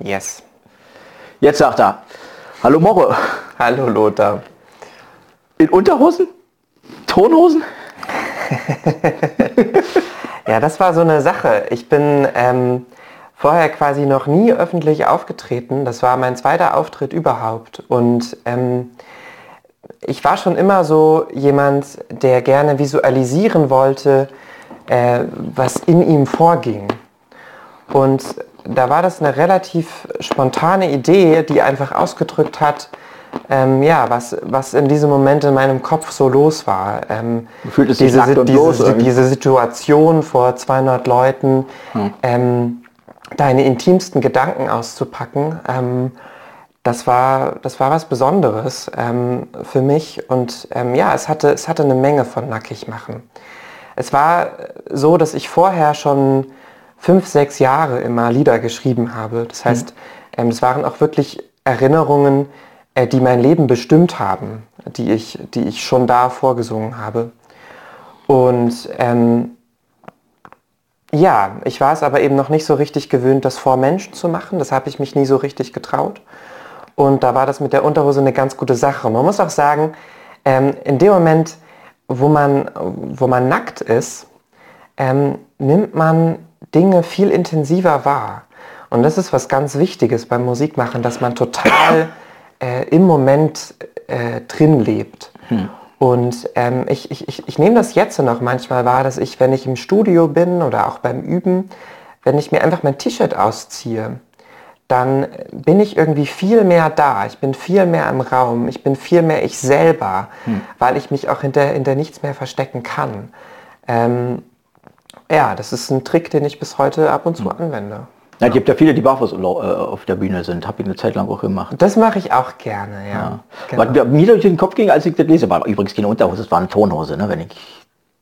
Yes. Jetzt sagt er, hallo Morre. Hallo Lothar. In Unterhosen? Tonhosen? ja, das war so eine Sache. Ich bin ähm, vorher quasi noch nie öffentlich aufgetreten. Das war mein zweiter Auftritt überhaupt. Und ähm, ich war schon immer so jemand, der gerne visualisieren wollte, äh, was in ihm vorging. Und da war das eine relativ spontane Idee, die einfach ausgedrückt hat, ähm, ja, was, was in diesem Moment in meinem Kopf so los war. Ähm, Fühlt es sich diese, diese, los diese Situation vor 200 Leuten, Hm. ähm, deine intimsten Gedanken auszupacken, ähm, das war, das war was Besonderes ähm, für mich und ähm, ja, es hatte, es hatte eine Menge von nackig machen. Es war so, dass ich vorher schon fünf, sechs Jahre immer Lieder geschrieben habe. Das heißt, ähm, es waren auch wirklich Erinnerungen, äh, die mein Leben bestimmt haben, die ich, die ich schon da vorgesungen habe. Und ähm, ja, ich war es aber eben noch nicht so richtig gewöhnt, das vor Menschen zu machen. Das habe ich mich nie so richtig getraut. Und da war das mit der Unterhose eine ganz gute Sache. Man muss auch sagen, ähm, in dem Moment, wo man, wo man nackt ist, ähm, nimmt man Dinge viel intensiver wahr. Und das ist was ganz Wichtiges beim Musikmachen, dass man total äh, im Moment äh, drin lebt. Und ähm, ich, ich, ich, ich nehme das jetzt noch manchmal wahr, dass ich, wenn ich im Studio bin oder auch beim Üben, wenn ich mir einfach mein T-Shirt ausziehe, dann bin ich irgendwie viel mehr da. Ich bin viel mehr im Raum. Ich bin viel mehr ich selber, weil ich mich auch hinter, hinter nichts mehr verstecken kann. Ähm, ja, das ist ein Trick, den ich bis heute ab und zu anwende. Ja, es gibt ja viele, die barfuß äh, auf der Bühne sind. Habe ich eine Zeit lang auch gemacht. Das mache ich auch gerne, ja. Genau. Was mir durch den Kopf ging, als ich das lese, war übrigens keine Unterhose, es war eine Tonhose, ne, wenn ich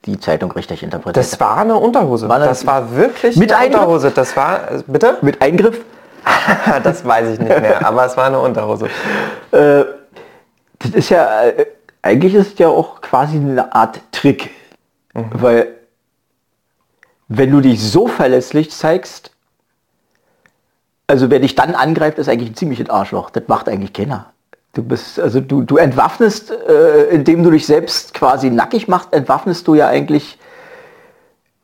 die Zeitung richtig interpretiert Das war eine Unterhose. War das- das war wirklich Mit eine Eingriff? Unterhose. Das war, äh, bitte? Mit Eingriff? das weiß ich nicht mehr, aber es war eine Unterhose. Äh, das ist ja, eigentlich ist es ja auch quasi eine Art Trick. Weil, wenn du dich so verlässlich zeigst, also wer dich dann angreift, ist eigentlich ein ziemliches Arschloch. Das macht eigentlich keiner. Du bist, also du, du entwaffnest, äh, indem du dich selbst quasi nackig machst, entwaffnest du ja eigentlich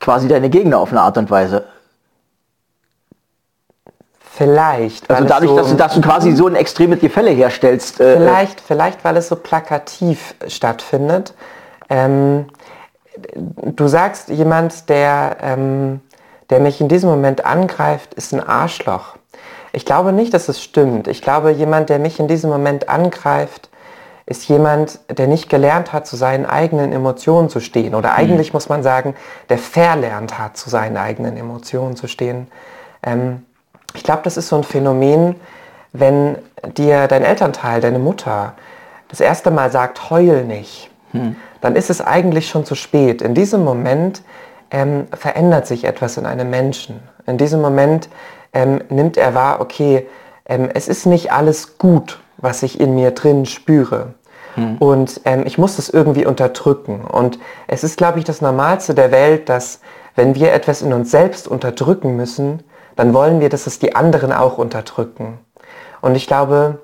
quasi deine Gegner auf eine Art und Weise. Vielleicht. Also dadurch, so, dass du, dass du quasi so ein extremes Gefälle herstellst. äh, Vielleicht, vielleicht, weil es so plakativ stattfindet. Ähm, du sagst, jemand, der, ähm, der mich in diesem Moment angreift, ist ein Arschloch. Ich glaube nicht, dass es stimmt. Ich glaube, jemand, der mich in diesem Moment angreift, ist jemand, der nicht gelernt hat, zu seinen eigenen Emotionen zu stehen. Oder eigentlich muss man sagen, der verlernt hat, zu seinen eigenen Emotionen zu stehen. Ähm, ich glaube, das ist so ein Phänomen, wenn dir dein Elternteil, deine Mutter, das erste Mal sagt, heul nicht, dann ist es eigentlich schon zu spät. In diesem Moment ähm, verändert sich etwas in einem Menschen. In diesem Moment ähm, nimmt er wahr, okay, ähm, es ist nicht alles gut, was ich in mir drin spüre. Und ähm, ich muss das irgendwie unterdrücken. Und es ist, glaube ich, das Normalste der Welt, dass wenn wir etwas in uns selbst unterdrücken müssen, dann wollen wir, dass es die anderen auch unterdrücken. Und ich glaube,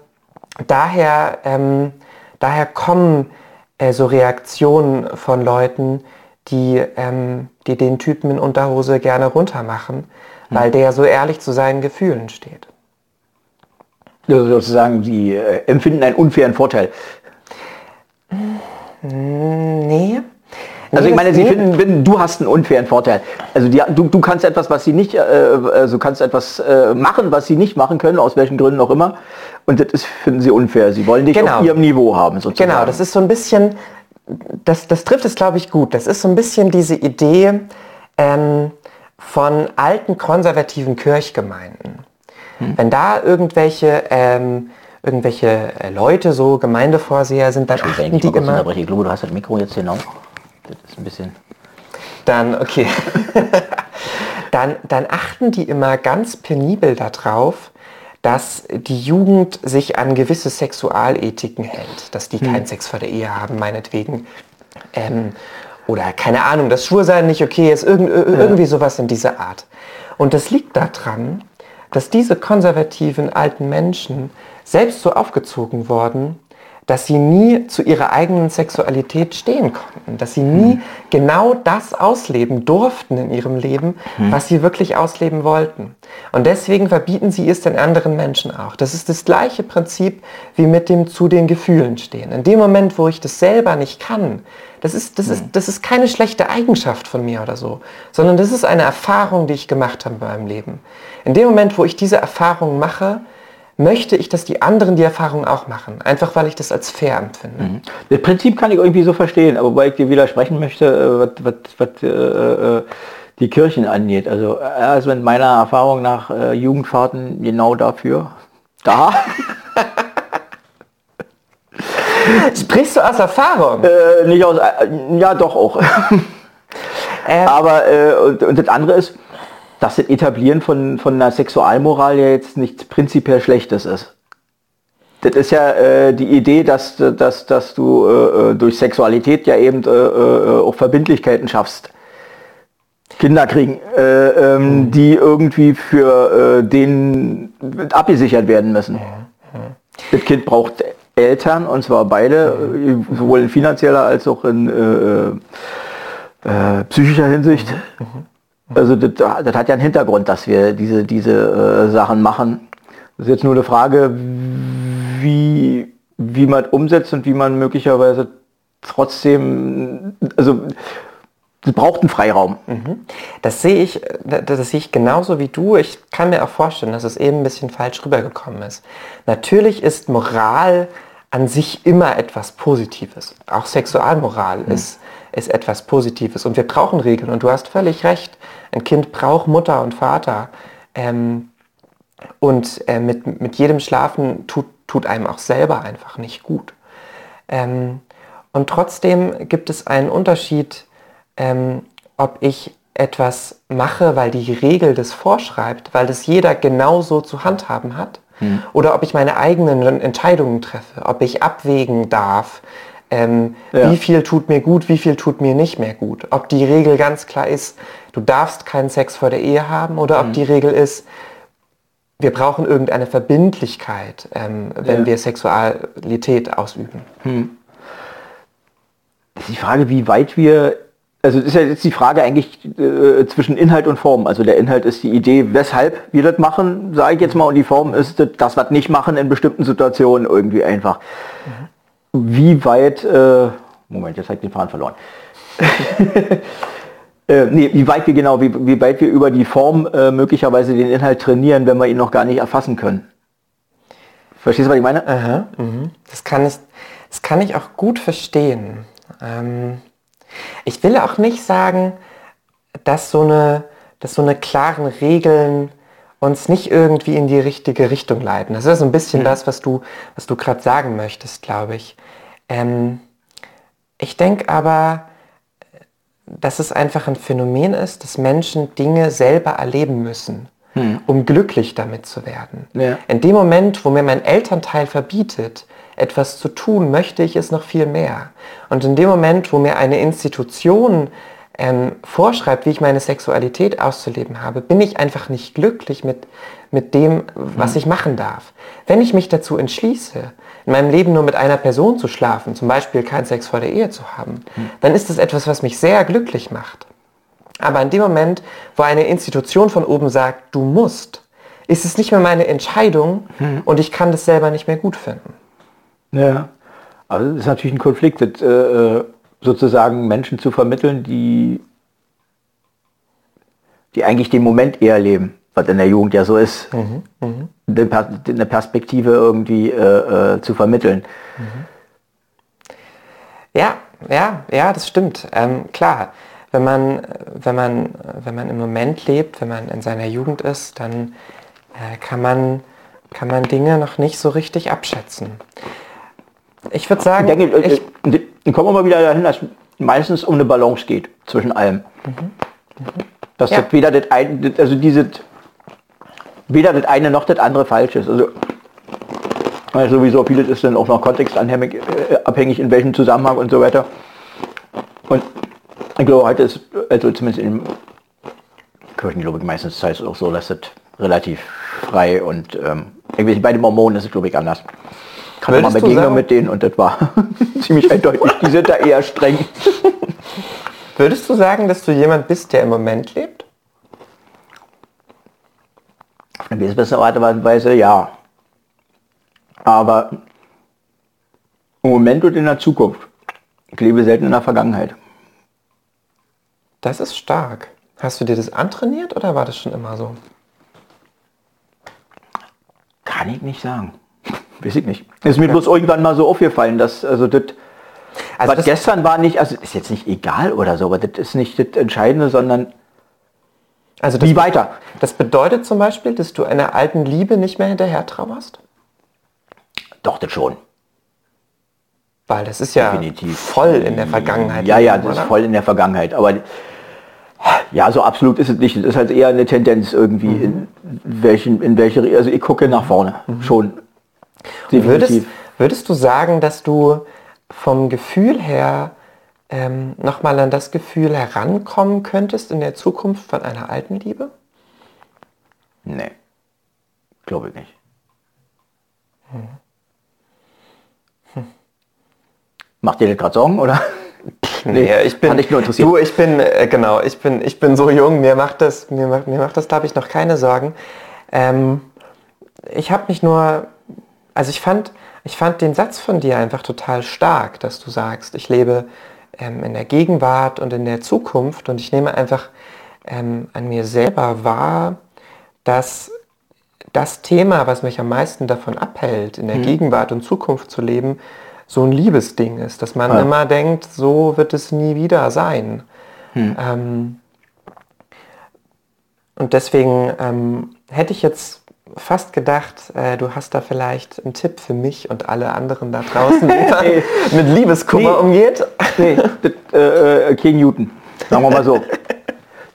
daher, ähm, daher kommen äh, so Reaktionen von Leuten, die, ähm, die den Typen in Unterhose gerne runtermachen, weil der so ehrlich zu seinen Gefühlen steht. Also sozusagen, die äh, empfinden einen unfairen Vorteil. Nee. Also Nee, ich meine, sie nee. finden, finden, du hast einen unfairen Vorteil. Also die, du, du kannst etwas, was sie nicht, äh, also kannst etwas äh, machen, was sie nicht machen können, aus welchen Gründen auch immer. Und das ist, finden sie unfair. Sie wollen dich Genau. auf ihrem Niveau haben, sozusagen. Genau, das ist so ein bisschen, das, das trifft es, glaube ich, gut. Das ist so ein bisschen diese Idee ähm, von alten konservativen Kirchgemeinden. Wenn da irgendwelche, ähm, irgendwelche äh, Leute so Gemeindevorseher sind, dann achten die immer... Ich glaube, du hast das Mikro jetzt genau. Das ist ein bisschen... Dann, okay. dann, dann achten die immer ganz penibel darauf, dass die Jugend sich an gewisse Sexualethiken hält, dass die keinen Sex vor der Ehe haben, meinetwegen. Ähm, oder keine Ahnung, dass Schwursein nicht okay ist, irgend, ir- irgendwie sowas in dieser Art. Und das liegt daran, dass diese konservativen alten Menschen selbst so aufgezogen wurden, dass sie nie zu ihrer eigenen Sexualität stehen konnten, dass sie nie hm. genau das ausleben durften in ihrem Leben, hm. was sie wirklich ausleben wollten. Und deswegen verbieten sie es den anderen Menschen auch. Das ist das gleiche Prinzip wie mit dem zu den Gefühlen stehen. In dem Moment, wo ich das selber nicht kann, das ist, das, hm. ist, das ist keine schlechte Eigenschaft von mir oder so, sondern das ist eine Erfahrung, die ich gemacht habe in meinem Leben. In dem Moment, wo ich diese Erfahrung mache, möchte ich, dass die anderen die Erfahrung auch machen. Einfach weil ich das als fair empfinde. Mhm. Das Prinzip kann ich irgendwie so verstehen, aber weil ich dir widersprechen möchte, äh, was, was, was äh, äh, die Kirchen angeht. Also, also in meiner Erfahrung nach äh, Jugendfahrten genau dafür da. Sprichst du aus Erfahrung? Äh, nicht aus, äh, ja doch auch. Ähm. Aber und, und das andere ist, dass das Etablieren von, von einer Sexualmoral ja jetzt nichts prinzipiell Schlechtes ist. Das ist ja äh, die Idee, dass, dass, dass du äh, äh durch Sexualität ja eben äh, äh, auch Verbindlichkeiten schaffst. Kinder kriegen, äh, ähm, mhm. die irgendwie für den abgesichert werden müssen. Mhm. Das Kind braucht Eltern, und zwar beide, mhm. sowohl in finanzieller als auch in psychischer Hinsicht. Mhm. Also das, das, hat ja einen Hintergrund, dass wir diese, diese äh, Sachen machen. Das ist jetzt nur eine Frage, wie, wie man umsetzt und wie man möglicherweise trotzdem, also es braucht einen Freiraum. Mhm. Das sehe ich, das sehe ich genauso wie du. Ich kann mir auch vorstellen, dass es eben ein bisschen falsch rübergekommen ist. Natürlich ist Moral an sich immer etwas Positives. Auch Sexualmoral mhm. ist, ist etwas Positives und wir brauchen Regeln. Und du hast völlig recht. Ein Kind braucht Mutter und Vater. Ähm, und äh, mit, mit jedem Schlafen tut, tut einem auch selber einfach nicht gut. Ähm, und trotzdem gibt es einen Unterschied, ähm, ob ich etwas mache, weil die Regel das vorschreibt, weil das jeder genauso zu handhaben hat, hm. oder ob ich meine eigenen Entscheidungen treffe, ob ich abwägen darf, ähm, ja. wie viel tut mir gut, wie viel tut mir nicht mehr gut. Ob die Regel ganz klar ist, du darfst keinen Sex vor der Ehe haben oder ob mhm. die Regel ist, wir brauchen irgendeine Verbindlichkeit, ähm, wenn ja. wir Sexualität ausüben. Hm. Die Frage, wie weit wir, also ist ja jetzt die Frage eigentlich äh, zwischen Inhalt und Form. Also der Inhalt ist die Idee, weshalb wir das machen, sage ich jetzt mal, und die Form ist das, das was nicht machen in bestimmten Situationen irgendwie einfach. Mhm. Wie weit, äh, Moment, jetzt habe ich den Faden verloren. Äh, nee, wie weit wir genau, wie, wie weit wir über die Form äh, möglicherweise den Inhalt trainieren, wenn wir ihn noch gar nicht erfassen können. Verstehst du, was ich meine? Aha, mhm. das, kann ich, das kann ich auch gut verstehen. Ähm, ich will auch nicht sagen, dass so eine, dass so eine klaren Regeln uns nicht irgendwie in die richtige Richtung leiten. Das ist so ein bisschen mhm. das, was du, was du gerade sagen möchtest, glaube ich. Ähm, ich denke aber, dass es einfach ein Phänomen ist, dass Menschen Dinge selber erleben müssen, hm. um glücklich damit zu werden. Ja. In dem Moment, wo mir mein Elternteil verbietet, etwas zu tun, möchte ich es noch viel mehr. Und in dem Moment, wo mir eine Institution ähm, vorschreibt, wie ich meine Sexualität auszuleben habe, bin ich einfach nicht glücklich mit, mit dem, was hm. ich machen darf. Wenn ich mich dazu entschließe, in meinem Leben nur mit einer Person zu schlafen, zum Beispiel keinen Sex vor der Ehe zu haben, hm. dann ist das etwas, was mich sehr glücklich macht. Aber in dem Moment, wo eine Institution von oben sagt, du musst, ist es nicht mehr meine Entscheidung hm. und ich kann das selber nicht mehr gut finden. Ja, also das ist natürlich ein Konflikt, das, äh, sozusagen Menschen zu vermitteln, die, die eigentlich den Moment eher leben was in der Jugend ja so ist, mhm, mh. eine Perspektive irgendwie äh, äh, zu vermitteln. Mhm. Ja, ja, ja, das stimmt. Ähm, klar, wenn man, wenn, man, wenn man im Moment lebt, wenn man in seiner Jugend ist, dann äh, kann, man, kann man Dinge noch nicht so richtig abschätzen. Ich würde sagen, ich denke, ich, dann kommen wir mal wieder dahin, dass es meistens um eine Balance geht zwischen allem. Mhm. Mhm. Dass ja. das weder das eine, also diese weder das eine noch das andere falsch ist. Also, also sowieso vieles ist dann auch noch kontextabhängig, äh, abhängig in welchem Zusammenhang und so weiter. Und ich glaube, heute ist, also zumindest in Kirchen, glaube ich, meistens heißt es auch so, dass das relativ frei und ähm, irgendwie bei den Mormonen ist es glaube ich anders. Kann man Würdest du Begegnung mit denen und das war ziemlich eindeutig. Die sind da eher streng. Würdest du sagen, dass du jemand bist, der im Moment lebt? Auf eine gewisse Art und Weise ja. Aber im Moment und in der Zukunft. Ich lebe selten in der Vergangenheit. Das ist stark. Hast du dir das antrainiert oder war das schon immer so? Kann ich nicht sagen. Weiß ich nicht. Ist mir bloß irgendwann mal so aufgefallen, dass also das, Also was das, gestern war nicht, also ist jetzt nicht egal oder so, aber das ist nicht das Entscheidende, sondern also das, wie weiter. das bedeutet zum Beispiel, dass du einer alten Liebe nicht mehr hinterher trauerst? Doch, das schon. Weil das ist ja Definitiv. voll in der Vergangenheit. Ja, ja, das ist oder? voll in der Vergangenheit. Aber ja, so absolut ist es nicht. Das ist halt eher eine Tendenz irgendwie, in welchen, in welche, also ich gucke nach vorne. Schon. Würdest, Definitiv. würdest du sagen, dass du vom Gefühl her ähm, nochmal an das Gefühl herankommen könntest in der Zukunft von einer alten Liebe? Nee. Glaube ich nicht. Macht dir das gerade Sorgen, oder? Nee, ich bin, dich nur interessiert. Du, ich bin, äh, genau, ich bin, ich bin so jung, mir macht das, mir macht, mir macht das, glaube ich, noch keine Sorgen. Ähm, ich habe mich nur, also ich fand, ich fand den Satz von dir einfach total stark, dass du sagst, ich lebe ähm, in der Gegenwart und in der Zukunft und ich nehme einfach ähm, an mir selber wahr, dass das Thema, was mich am meisten davon abhält, in der Gegenwart und Zukunft zu leben, so ein Liebesding ist, dass man Ja. immer denkt, so wird es nie wieder sein. Ähm, und deswegen ähm, hätte ich jetzt fast gedacht, äh, du hast da vielleicht einen Tipp für mich und alle anderen da draußen, wie man Nee. mit Liebeskummer Nee. umgeht. Nee, das, äh, äh, kein Newton. Sagen wir mal so.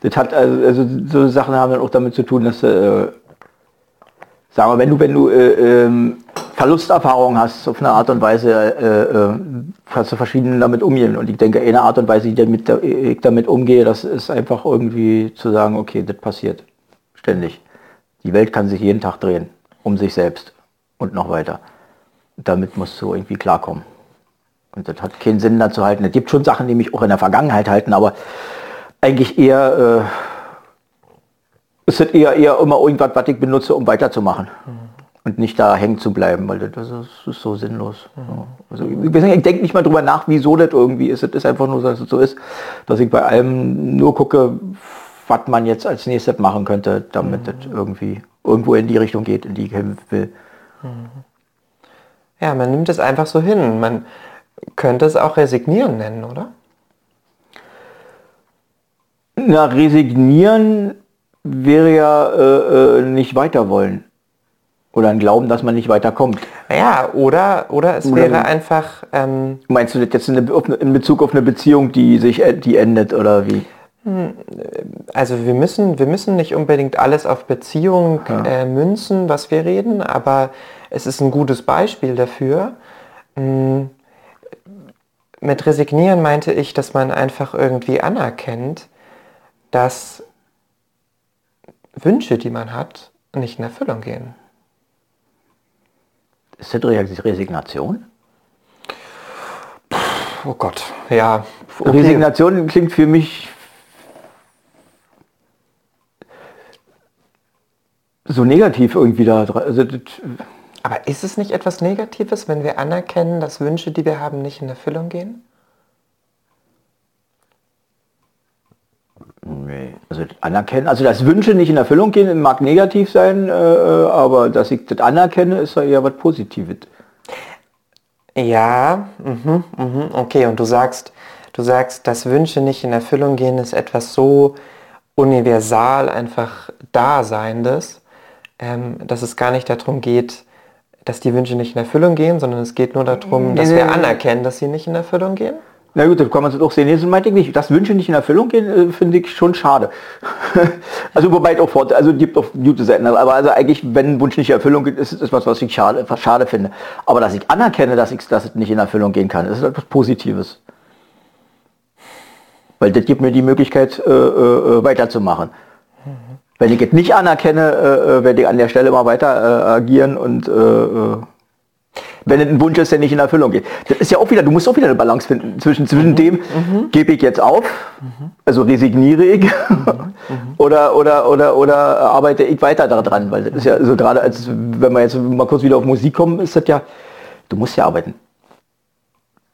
das hat also, also so Sachen haben dann auch damit zu tun, dass äh, sagen wir, wenn du wenn du äh, ähm, Verlusterfahrungen hast auf eine Art und Weise, äh, äh, kannst du verschieden damit umgehen. Und ich denke, eine Art und Weise, wie damit, ich damit umgehe, das ist einfach irgendwie zu sagen, okay, das passiert ständig. Die Welt kann sich jeden Tag drehen, um sich selbst und noch weiter. Damit musst du irgendwie klarkommen. Und das hat keinen Sinn, da zu halten. Es gibt schon Sachen, die mich auch in der Vergangenheit halten, aber eigentlich eher, äh, ist es eher, eher immer irgendwas, was ich benutze, um weiterzumachen. Und nicht da hängen zu bleiben, weil das, das ist so sinnlos. Ja. Also, ich, ich denke nicht mal drüber nach, wieso das irgendwie ist. Es ist einfach nur, dass es so ist, dass ich bei allem nur gucke, was man jetzt als nächstes machen könnte, damit das irgendwie irgendwo in die Richtung geht, in die ich hin will. Ja, man nimmt es einfach so hin. Man könnte es auch resignieren nennen, oder? Na, resignieren wäre ja äh, äh, nicht weiter wollen. Oder ein Glauben, dass man nicht weiterkommt. Ja, oder, oder es Oder- wäre einfach, ähm, Meinst du das jetzt in Bezug auf eine Beziehung, die sich äh, die endet oder wie? Also wir müssen, wir müssen nicht unbedingt alles auf Beziehung äh, münzen, was wir reden, aber es ist ein gutes Beispiel dafür. Mm, Mit resignieren meinte ich, dass man einfach irgendwie anerkennt, dass Wünsche, die man hat, nicht in Erfüllung gehen. Ist das Re- Resignation? Oh Gott, ja. Okay. Resignation klingt für mich so negativ irgendwie da dran. Also Aber ist es nicht etwas Negatives, wenn wir anerkennen, dass Wünsche, die wir haben, nicht in Erfüllung gehen? nee. Also das anerkennen, also dass Wünsche nicht in Erfüllung gehen, mag negativ sein, äh, äh, aber dass ich das anerkenne, ist ja eher was Positives. Ja, mhm, mhm, okay. Und du sagst, du sagst, dass Wünsche nicht in Erfüllung gehen, ist etwas so universal einfach Daseinendes, ähm, dass es gar nicht darum geht, dass die Wünsche nicht in Erfüllung gehen, sondern es geht nur darum, dass nee, wir nee. anerkennen, dass sie nicht in Erfüllung gehen. Na gut, dann kann man es auch sehen. Das meinte ich nicht. Dass Wünsche nicht in Erfüllung gehen, äh, finde ich schon schade. also wobei es auch fort, also es gibt auch gute Seiten. Aber also eigentlich, wenn ein Wunsch nicht in Erfüllung geht, ist es etwas, was ich schade, was schade finde. Aber dass ich anerkenne, dass, ich, dass es nicht in Erfüllung gehen kann, ist etwas Positives. Weil das gibt mir die Möglichkeit, äh, äh, weiterzumachen. Wenn ich es nicht anerkenne, äh, äh, werde ich an der Stelle immer weiter äh, agieren und äh, äh, wenn es ein Wunsch ist, der nicht in Erfüllung geht. Das ist ja auch wieder, du musst auch wieder eine Balance finden zwischen, zwischen mhm. dem, mhm. gebe ich jetzt auf, mhm. also resigniere ich, mhm. oder, oder, oder, oder arbeite ich weiter daran, weil das ist ja so gerade, als wenn wir jetzt mal kurz wieder auf Musik kommen, ist das ja, du musst ja arbeiten.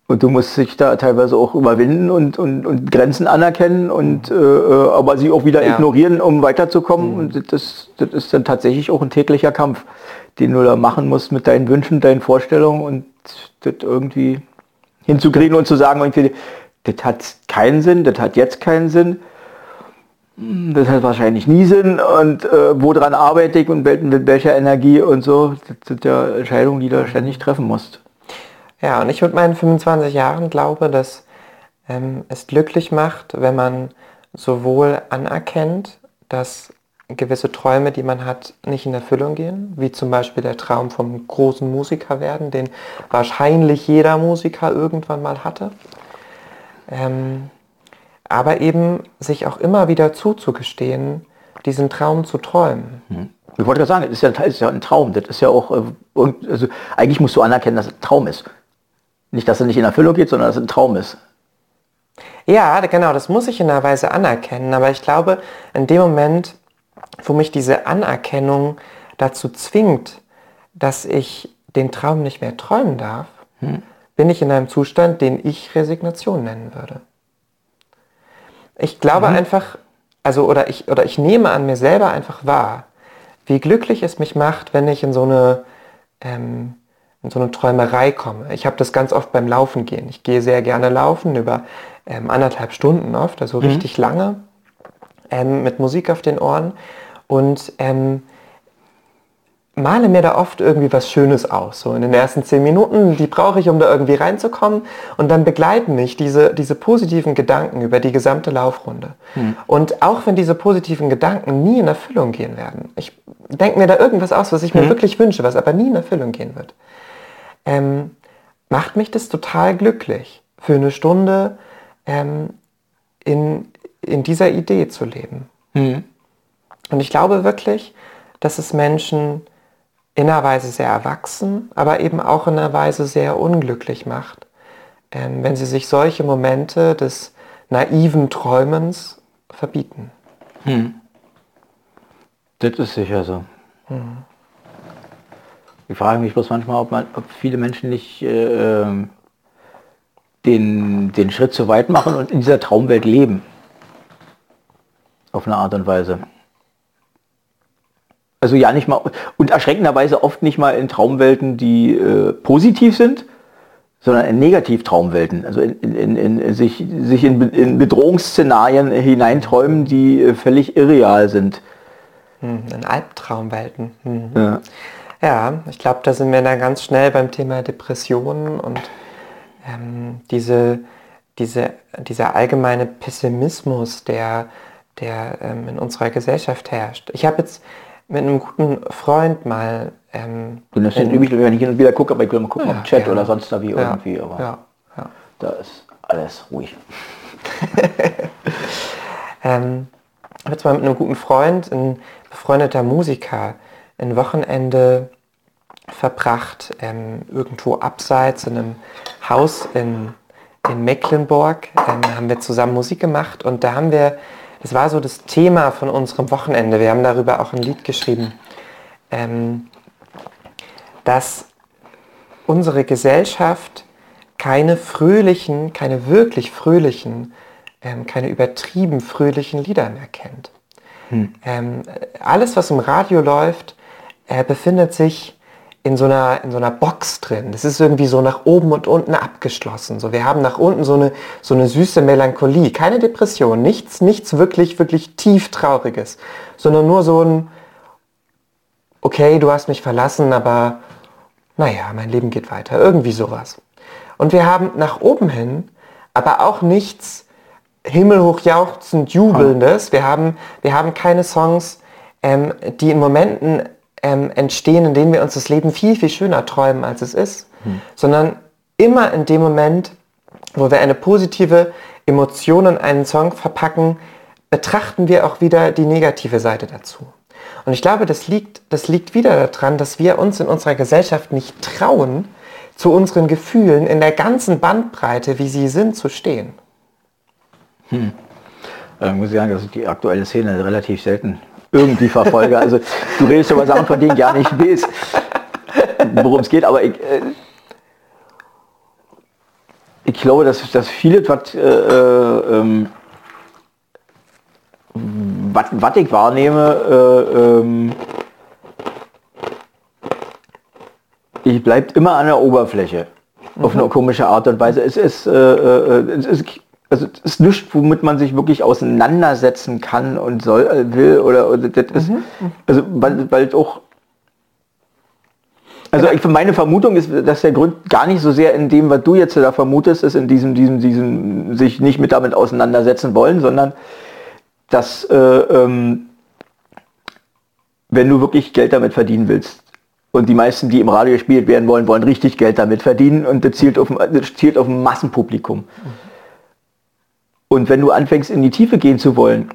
Und du musst dich da teilweise auch überwinden und, und, und Grenzen anerkennen und äh, äh aber sie auch wieder ja. ignorieren, um weiterzukommen. Mhm. Und das, das ist dann tatsächlich auch ein täglicher Kampf, den du da machen musst mit deinen Wünschen, deinen Vorstellungen und das irgendwie hinzukriegen und zu sagen, irgendwie, das hat keinen Sinn, das hat jetzt keinen Sinn, hm, das hat wahrscheinlich nie Sinn und äh, woran arbeite ich und mit welcher Energie und so, das sind ja Entscheidungen, die du ständig treffen musst. Ja, und ich mit meinen 25 Jahren glaube, dass ähm, es glücklich macht, wenn man sowohl anerkennt, dass gewisse Träume, die man hat, nicht in Erfüllung gehen, wie zum Beispiel der Traum vom großen Musiker werden, den wahrscheinlich jeder Musiker irgendwann mal hatte. Ähm, aber eben sich auch immer wieder zuzugestehen, diesen Traum zu träumen. Hm. Ich wollte gerade sagen, das ist, ja, ist ja ein Traum. Das ist ja auch, äh, also eigentlich musst du anerkennen, dass es ein Traum ist. Nicht, dass er nicht in Erfüllung geht, sondern dass es ein Traum ist. Ja, genau, das muss ich in einer Weise anerkennen. Aber ich glaube, in dem Moment, wo mich diese Anerkennung dazu zwingt, dass ich den Traum nicht mehr träumen darf, hm. bin ich in einem Zustand, den ich Resignation nennen würde. Ich glaube mhm. einfach, also oder ich, oder ich nehme an mir selber einfach wahr, wie glücklich es mich macht, wenn ich in so eine ähm, in so eine Träumerei komme. Ich habe das ganz oft beim Laufen gehen. Ich gehe sehr gerne laufen, über ähm, anderthalb Stunden oft, also mhm. richtig lange, ähm, mit Musik auf den Ohren und ähm, male mir da oft irgendwie was Schönes aus. So in den ersten zehn Minuten, die brauche ich, um da irgendwie reinzukommen. Und dann begleiten mich diese, diese positiven Gedanken über die gesamte Laufrunde. Mhm. Und auch wenn diese positiven Gedanken nie in Erfüllung gehen werden, ich denke mir da irgendwas aus, was ich mir mhm. wirklich wünsche, was aber nie in Erfüllung gehen wird ähm, macht mich das total glücklich, für eine Stunde ähm, in, in dieser Idee zu leben. Mhm. Und ich glaube wirklich, dass es Menschen in einer Weise sehr erwachsen, aber eben auch in einer Weise sehr unglücklich macht, ähm, wenn sie sich solche Momente des naiven Träumens verbieten. Hm. Das ist sicher so. Hm. Ich frage mich bloß manchmal, ob, man, ob viele Menschen nicht äh, ähm, den, den Schritt zu weit machen und in dieser Traumwelt leben. Auf eine Art und Weise. Also ja nicht mal, und erschreckenderweise oft nicht mal in Traumwelten, die äh, positiv sind, sondern in Negativ-Traumwelten. Also in, in, in, in, sich, sich in, in Bedrohungsszenarien hineinträumen, die äh, völlig irreal sind. Hm, in Albtraumwelten. Mhm. Ja. Ja, ich glaube, da sind wir dann ganz schnell beim Thema Depressionen und ähm, diese, diese, dieser allgemeine Pessimismus, der, der ähm, in unserer Gesellschaft herrscht. Ich habe jetzt mit einem guten Freund mal... Ähm, du nimmst den üblich, wenn ich hin und wieder gucke, aber ich will mal gucken, ja, ob Chat ja. oder sonst da wie ja, irgendwie, aber ja, da ist alles ruhig. ähm, ich habe jetzt mal mit einem guten Freund, ein befreundeter Musiker, ein Wochenende verbracht, ähm, irgendwo abseits in einem Haus in, in Mecklenburg. Ähm, haben wir zusammen Musik gemacht und da haben wir, das war so das Thema von unserem Wochenende, wir haben darüber auch ein Lied geschrieben, ähm, dass unsere Gesellschaft keine fröhlichen, keine wirklich fröhlichen, ähm, keine übertrieben fröhlichen Lieder mehr kennt. Hm. Ähm, alles, was im Radio läuft, er befindet sich in so, einer, in so einer Box drin. Das ist irgendwie so nach oben und unten abgeschlossen. So, wir haben nach unten so eine, so eine süße Melancholie, keine Depression, nichts, nichts wirklich, wirklich tief Trauriges, sondern nur so ein, okay, du hast mich verlassen, aber naja, mein Leben geht weiter, irgendwie sowas. Und wir haben nach oben hin aber auch nichts himmelhoch jauchzend jubelndes. Wir haben, wir haben keine Songs, ähm, die in Momenten ähm, entstehen, in denen wir uns das Leben viel, viel schöner träumen, als es ist, hm. sondern immer in dem Moment, wo wir eine positive Emotion in einen Song verpacken, betrachten wir auch wieder die negative Seite dazu. Und ich glaube, das liegt, das liegt wieder daran, dass wir uns in unserer Gesellschaft nicht trauen, zu unseren Gefühlen in der ganzen Bandbreite, wie sie sind, zu stehen. Hm. Äh, muss ich sagen, dass ich die aktuelle Szene relativ selten irgendwie verfolge. Also du redest über Sachen, von denen gar nicht weiß, worum es geht, aber ich, äh, ich glaube, dass, dass viele, was, äh, äh, ähm, was, ich wahrnehme, äh, ähm, ich bleibt immer an der Oberfläche. Mhm. Auf eine mhm. komische Art und Weise. Es ist, äh, äh, es ist also es ist nichts, womit man sich wirklich auseinandersetzen kann und soll, äh, will oder, oder das ist, mhm. also weil, weil auch also ich, meine Vermutung ist, dass der Grund gar nicht so sehr in dem, was du jetzt da vermutest, ist in diesem, diesem, diesem sich nicht mit damit auseinandersetzen wollen, sondern dass äh, ähm, wenn du wirklich Geld damit verdienen willst, und die meisten, die im Radio gespielt werden wollen, wollen richtig Geld damit verdienen und das zielt auf, das zielt auf ein Massenpublikum. Mhm. Und wenn du anfängst, in die Tiefe gehen zu wollen,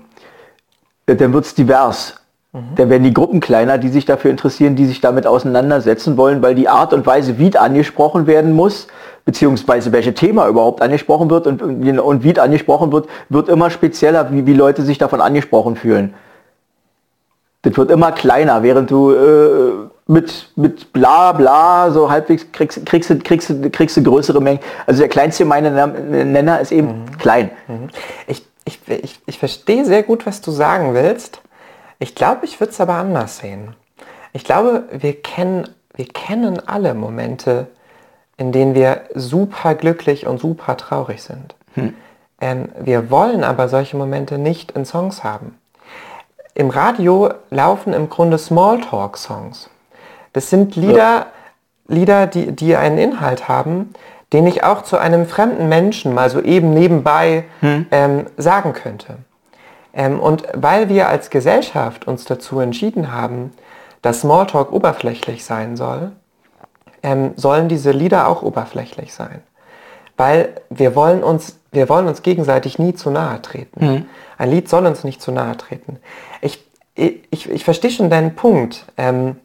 äh, dann wird es divers. Mhm. Dann werden die Gruppen kleiner, die sich dafür interessieren, die sich damit auseinandersetzen wollen, weil die Art und Weise, wie es angesprochen werden muss, beziehungsweise welche Thema überhaupt angesprochen wird und, und wie es angesprochen wird, wird immer spezieller, wie, wie Leute sich davon angesprochen fühlen. Das wird immer kleiner, während du äh, mit, mit bla bla so halbwegs kriegst, kriegst, du, kriegst, du, kriegst du größere Mengen. Also der kleinste meine Nenner ist eben mhm. klein. Mhm. Ich, ich, ich, ich verstehe sehr gut, was du sagen willst. Ich glaube, ich würde es aber anders sehen. Ich glaube, wir kennen, wir kennen alle Momente, in denen wir super glücklich und super traurig sind. Hm. Ähm, wir wollen aber solche Momente nicht in Songs haben. Im Radio laufen im Grunde Smalltalk-Songs. Das sind Lieder, ja. Lieder die, die einen Inhalt haben, den ich auch zu einem fremden Menschen mal so eben nebenbei hm. ähm, sagen könnte. Ähm, und weil wir als Gesellschaft uns dazu entschieden haben, dass Smalltalk oberflächlich sein soll, ähm, sollen diese Lieder auch oberflächlich sein. Weil wir wollen uns, wir wollen uns gegenseitig nie zu nahe treten. Mhm. Ein Lied soll uns nicht zu nahe treten. Ich, ich, ich verstehe schon deinen Punkt. Ähm,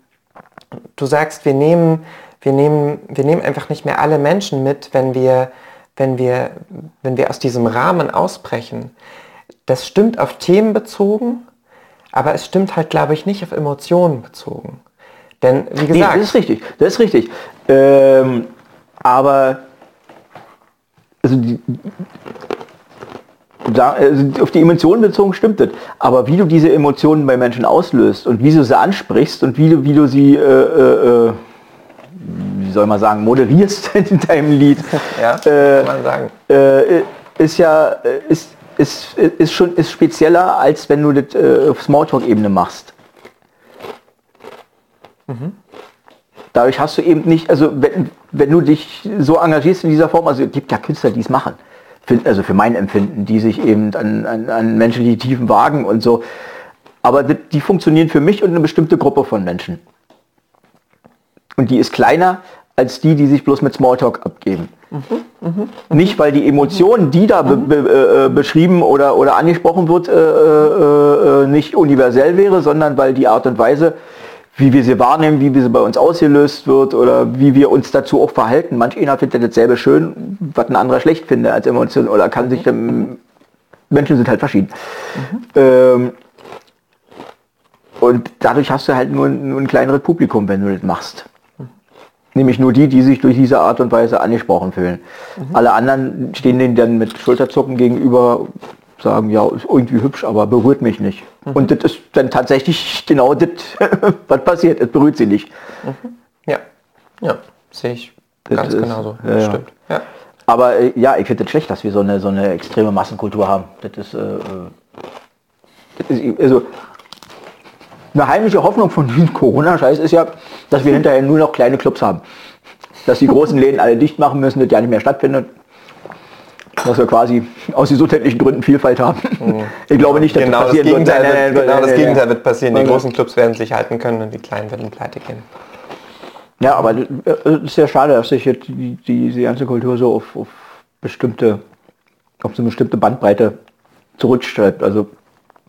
du sagst, wir nehmen, wir, nehmen, wir nehmen einfach nicht mehr alle Menschen mit, wenn wir, wenn wir, wenn wir aus diesem Rahmen ausbrechen das stimmt auf Themen bezogen, aber es stimmt halt, glaube ich, nicht auf Emotionen bezogen. Denn, wie gesagt... Nee, das ist richtig, das ist richtig. Ähm, aber also die, da, also auf die Emotionen bezogen stimmt das. Aber wie du diese Emotionen bei Menschen auslöst und wie du sie ansprichst und wie du, wie du sie, äh, äh, äh wie soll man sagen, moderierst in deinem Lied, ja, äh, kann man sagen. Äh, ist ja, äh, ist, ist, ist schon ist spezieller, als wenn du das auf Smalltalk-Ebene machst. Mhm. Dadurch hast du eben nicht, also wenn, wenn du dich so engagierst in dieser Form, also es gibt ja Künstler, die es machen, also für mein Empfinden, die sich eben an, an, an Menschen, die Tiefen wagen und so. Aber die, die funktionieren für mich und eine bestimmte Gruppe von Menschen. Und die ist kleiner als die, die sich bloß mit Smalltalk abgeben. Nicht, weil die Emotionen, die da be be äh, beschrieben oder, oder angesprochen wird, äh, äh, äh, nicht universell wäre, sondern weil die Art und Weise, wie wir sie wahrnehmen, wie sie bei uns ausgelöst wird oder wie wir uns dazu auch verhalten. Manch einer findet dasselbe schön, was ein anderer schlecht findet als Emotion oder kann sich, ähm, Menschen sind halt verschieden. Mhm. Ähm, und dadurch hast du halt nur, nur ein kleineres Publikum, wenn du das machst. Nämlich nur die, die sich durch diese Art und Weise angesprochen fühlen. Mhm. Alle anderen stehen denen dann mit Schulterzucken gegenüber, sagen, ja, ist irgendwie hübsch, aber berührt mich nicht. Mhm. Und das ist dann tatsächlich genau das, was passiert. Es berührt sie nicht. Mhm. Ja, ja, sehe ich das ganz ist, genauso. Das ja, stimmt. Ja. Aber äh, ja, ich finde es schlecht, dass wir so eine, so eine extreme Massenkultur haben. Das ist, äh, äh das ist also, eine heimliche Hoffnung von diesem Corona-Scheiß ist ja, dass wir hinterher nur noch kleine Clubs haben. Dass die großen Läden alle dicht machen müssen, das ja nicht mehr stattfindet. Dass wir quasi aus gesundheitlichen Gründen Vielfalt haben. Mhm. Ich glaube nicht, dass genau das passieren das Gegenteil wird. Nein, genau das Gegenteil wird passieren. Die großen Clubs werden sich halten können und die kleinen werden pleite gehen. Ja, aber es ist ja schade, dass sich jetzt die, die, diese ganze Kultur so auf, auf bestimmte, auf so eine bestimmte Bandbreite zurückstreibt. Also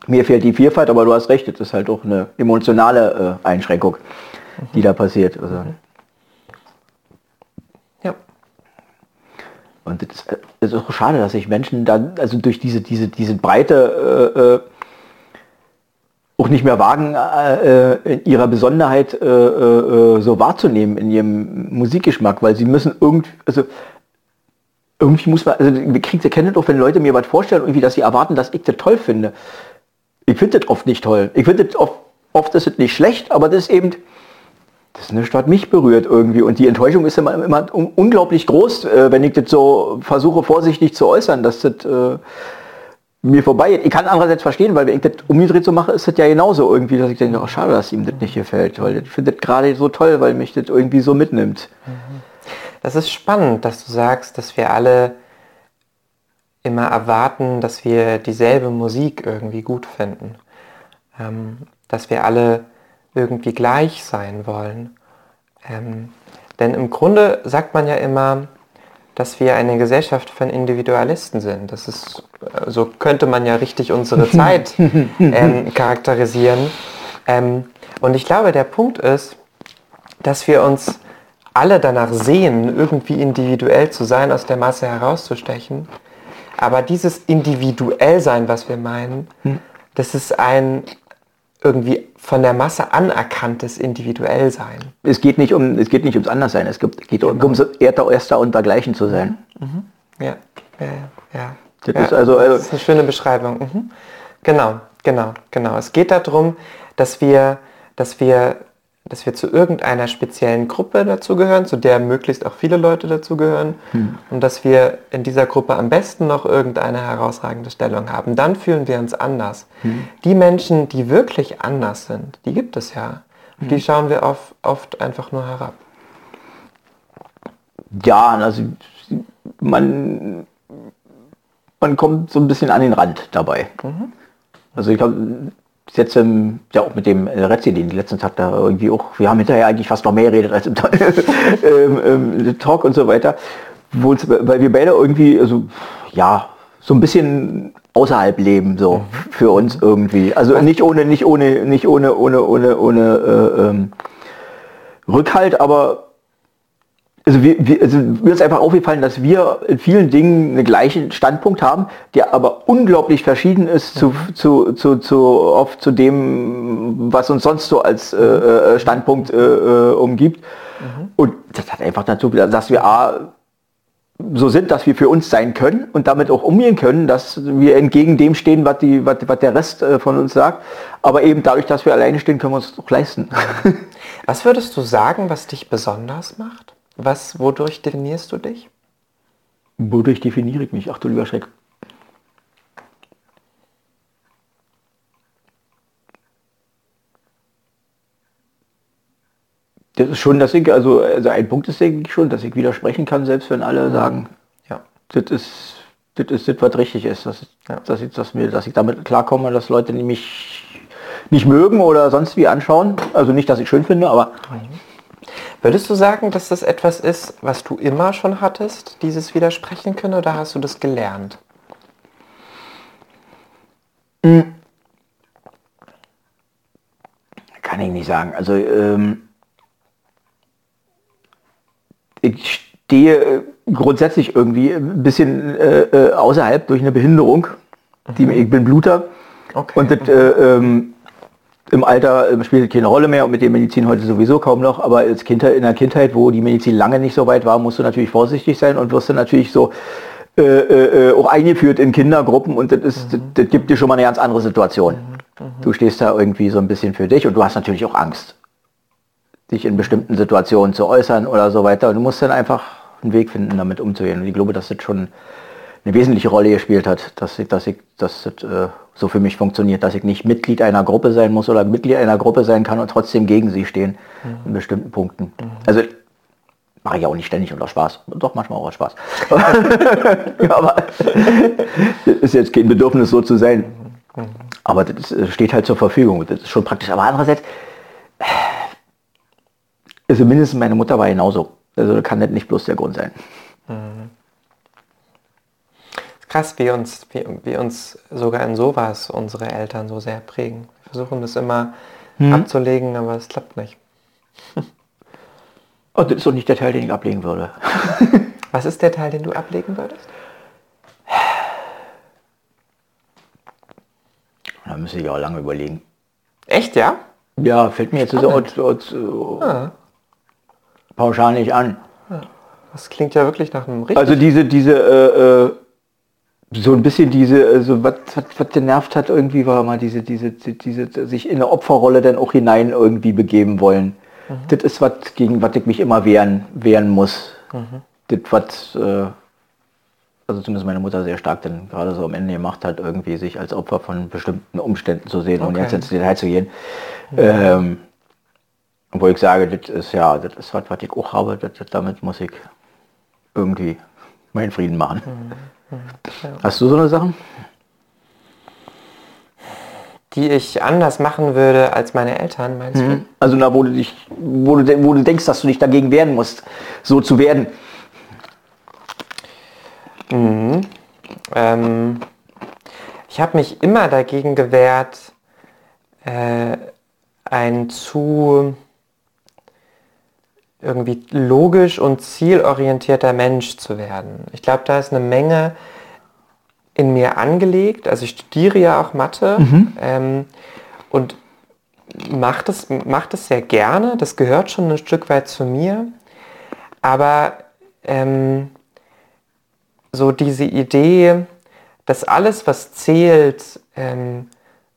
Mir fehlt die Vielfalt, aber du hast recht, das ist halt auch eine emotionale äh, Einschränkung, die da passiert. Also, Und es ist, es ist auch schade, dass sich Menschen dann, also durch diese, diese, diese Breite äh, äh, auch nicht mehr wagen, äh, äh, in ihrer Besonderheit äh, äh, äh, so wahrzunehmen in ihrem Musikgeschmack, weil sie müssen irgendwie, also irgendwie muss man, also wir kriegen ihr kennt doch, wenn Leute mir was vorstellen, irgendwie, dass sie erwarten, dass ich das toll finde. Ich finde das oft nicht toll. Ich finde das oft, oft ist es nicht schlecht, aber das ist eben, das ist eine Stadt mich berührt irgendwie und die Enttäuschung ist immer, immer un- unglaublich groß, äh, wenn ich das so versuche vorsichtig zu äußern, dass das äh, mir vorbei geht. Ich kann andererseits verstehen, weil wenn ich das umgedreht so mache, ist das ja genauso irgendwie, dass ich denke, oh, schade, dass ihm das nicht gefällt, weil ich finde das gerade so toll, weil mich das irgendwie so mitnimmt. Das ist spannend, dass du sagst, dass wir alle immer erwarten, dass wir dieselbe Musik irgendwie gut finden. Ähm, dass wir alle irgendwie gleich sein wollen. Ähm, denn im Grunde sagt man ja immer, dass wir eine Gesellschaft von Individualisten sind. Das ist, äh, so könnte man ja richtig unsere Zeit ähm, charakterisieren. Ähm, und ich glaube, der Punkt ist, dass wir uns alle danach sehen, irgendwie individuell zu sein, aus der Masse herauszustechen. Aber dieses Individuellsein, was wir meinen, das ist ein irgendwie von der Masse anerkanntes Individuellsein. Es geht nicht um, es geht nicht ums Anderssein, es gibt, geht um ums Erster, Erster und dergleichen zu sein. Ja, ja, ja. Das ja, ist also- also- das ist eine schöne Beschreibung. Mhm. Genau, genau, genau. Es geht darum, dass wir, dass wir, dass wir zu irgendeiner speziellen Gruppe dazugehören, zu der möglichst auch viele Leute dazugehören und dass wir in dieser Gruppe am besten noch irgendeine herausragende Stellung haben. Dann fühlen wir uns anders. Die Menschen, die wirklich anders sind, die gibt es ja. Auf Die schauen wir oft, oft einfach nur herab. Ja, also man, man kommt so ein bisschen an den Rand dabei. Also ich glaube, jetzt ähm, ja auch mit dem äh, Rezzi, den die letzten Tag da irgendwie auch, wir haben hinterher eigentlich fast noch mehr geredet als im ähm, ähm, Talk und so weiter, wo uns, weil wir beide irgendwie, also ja, so ein bisschen außerhalb leben, so für uns irgendwie. Also nicht ohne, nicht ohne, nicht ohne, ohne, ohne, ohne äh, ähm, Rückhalt, aber also, wir, wir, also mir ist einfach aufgefallen, dass wir in vielen Dingen einen gleichen Standpunkt haben, der aber unglaublich verschieden ist zu, zu, zu, zu oft zu dem, was uns sonst so als äh, äh, Standpunkt äh, äh, umgibt. Und das hat einfach dazu, dass wir A, so sind, dass wir für uns sein können und damit auch umgehen können, dass wir entgegen dem stehen, was, die, was, was der Rest äh, von uns sagt. Aber eben dadurch, dass wir alleine stehen, können wir uns auch leisten. Was würdest du sagen, was dich besonders macht? Was, wodurch definierst du dich? Wodurch definiere ich mich? Ach du lieber Schreck. Das ist schon, dass ich, also, also ein Punkt ist denke ich schon, dass ich widersprechen kann, selbst wenn alle sagen, Ja. das ist das, ist das was richtig ist, dass, Ja. dass, ich, dass, mir, dass ich damit klarkomme, dass Leute mich nicht mögen oder sonst wie anschauen. Also nicht, dass ich schön finde, aber Würdest du sagen, dass das etwas ist, was du immer schon hattest, dieses Widersprechen können, oder hast du das gelernt? Kann ich nicht sagen. Also ähm, ich stehe äh, grundsätzlich irgendwie ein bisschen äh, äh, außerhalb durch eine Behinderung. Die, ich bin Bluter. Okay. Und das, äh, ähm, im Alter äh, spielt es keine Rolle mehr und mit der Medizin heute sowieso kaum noch. Aber als Kindheit, in der Kindheit, wo die Medizin lange nicht so weit war, musst du natürlich vorsichtig sein und wirst du natürlich so äh, äh, auch eingeführt in Kindergruppen und das, ist, das, das gibt dir schon mal eine ganz andere Situation. Du stehst da irgendwie so ein bisschen für dich und du hast natürlich auch Angst, dich in bestimmten Situationen zu äußern oder so weiter. Und du musst dann einfach einen Weg finden, damit umzugehen. Und ich glaube, dass das schon eine wesentliche Rolle gespielt hat, dass ich, dass ich, dass das äh, so für mich funktioniert, dass ich nicht Mitglied einer Gruppe sein muss oder Mitglied einer Gruppe sein kann und trotzdem gegen sie stehen in bestimmten Punkten. Also mache ich auch nicht ständig unter Spaß. Doch manchmal auch aus Spaß. ja, aber ist jetzt kein Bedürfnis so zu sein. Aber das ist, steht halt zur Verfügung. Das ist schon praktisch. Aber andererseits, also mindestens meine Mutter war genauso. Also kann das nicht bloß der Grund sein. Krass, wie uns, wie, wie uns sogar in sowas unsere Eltern so sehr prägen. Wir versuchen das immer hm. abzulegen, aber es klappt nicht. Und das ist doch nicht der Teil, den ich ablegen würde. Was ist der Teil, den du ablegen würdest? Da müsste ich auch lange überlegen. Echt, ja? Ja, fällt mir jetzt so, so, so ah. pauschal nicht an. Das klingt ja wirklich nach einem richtig... Also diese, diese, äh, äh, so ein bisschen diese, also was, was, was genervt hat irgendwie, war mal diese, diese, diese, diese, sich in eine Opferrolle dann auch hinein irgendwie begeben wollen. Mhm. Das ist was, gegen was ich mich immer wehren, wehren muss. Mhm. Das, was, äh, also zumindest meine Mutter sehr stark dann gerade so am Ende gemacht hat, irgendwie sich als Opfer von bestimmten Umständen zu sehen okay. und jetzt ins Detail zu gehen. Mhm. Ähm, wo ich sage, das ist ja, das ist was, was ich auch habe, das, das, damit muss ich irgendwie meinen Frieden machen. Mhm. Mhm. Ja. Hast du so eine Sachen? Die ich anders machen würde als meine Eltern, meinst mhm. du? Also na, wo du dich, wo du, wo du denkst, dass du dich dagegen wehren musst, so zu werden. Mhm. Ähm, ich habe mich immer dagegen gewehrt, äh, ein zu irgendwie logisch und zielorientierter Mensch zu werden. Ich glaube, da ist eine Menge in mir angelegt. Also ich studiere ja auch Mathe mhm. ähm, und mache das, mach das sehr gerne. Das gehört schon ein Stück weit zu mir. Aber ähm, so diese Idee, dass alles, was zählt, ähm,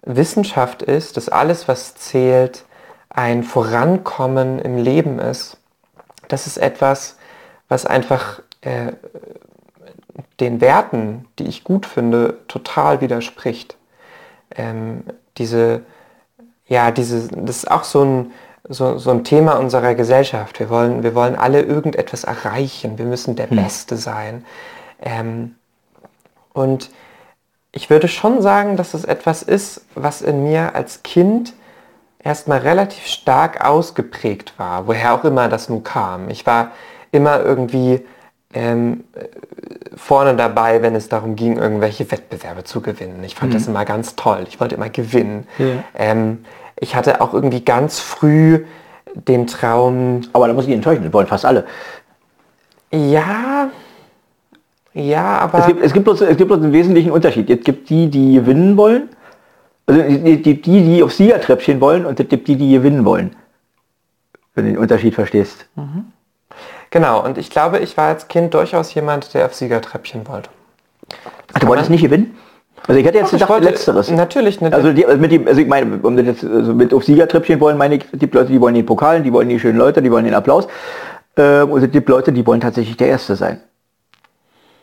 Wissenschaft ist, dass alles, was zählt, ein Vorankommen im Leben ist, das ist etwas, was einfach äh, den Werten, die ich gut finde, total widerspricht. Ähm, diese, ja, diese, das ist auch so ein, so, so ein Thema unserer Gesellschaft. Wir wollen, wir wollen alle irgendetwas erreichen. Wir müssen der hm. Beste sein. Ähm, und ich würde schon sagen, dass es etwas ist, was in mir als Kind erstmal relativ stark ausgeprägt war, woher auch immer das nun kam. Ich war immer irgendwie ähm, vorne dabei, wenn es darum ging, irgendwelche Wettbewerbe zu gewinnen. Ich fand mhm. das immer ganz toll. Ich wollte immer gewinnen. Ja. Ähm, ich hatte auch irgendwie ganz früh den Traum. Aber da muss ich enttäuschen, das wollen fast alle. Ja, ja, aber... Es gibt, es gibt, bloß, es gibt bloß einen wesentlichen Unterschied. Es gibt die, die gewinnen wollen. Also gibt die, die auf Siegertreppchen wollen und es gibt die, die gewinnen wollen. Wenn du den Unterschied verstehst. Mhm. Genau, und ich glaube, ich war als Kind durchaus jemand, der auf Siegertreppchen wollte. Ach, du wolltest nicht gewinnen? Also ich hätte jetzt gedacht, wollte, letzteres. Natürlich nicht. Also, die, also mit dem, also ich meine, um jetzt also mit auf Siegertreppchen wollen, meine ich, die Leute, die wollen die Pokalen, die wollen die schönen Leute, die wollen den Applaus. Ähm, und es gibt Leute, die wollen tatsächlich der Erste sein.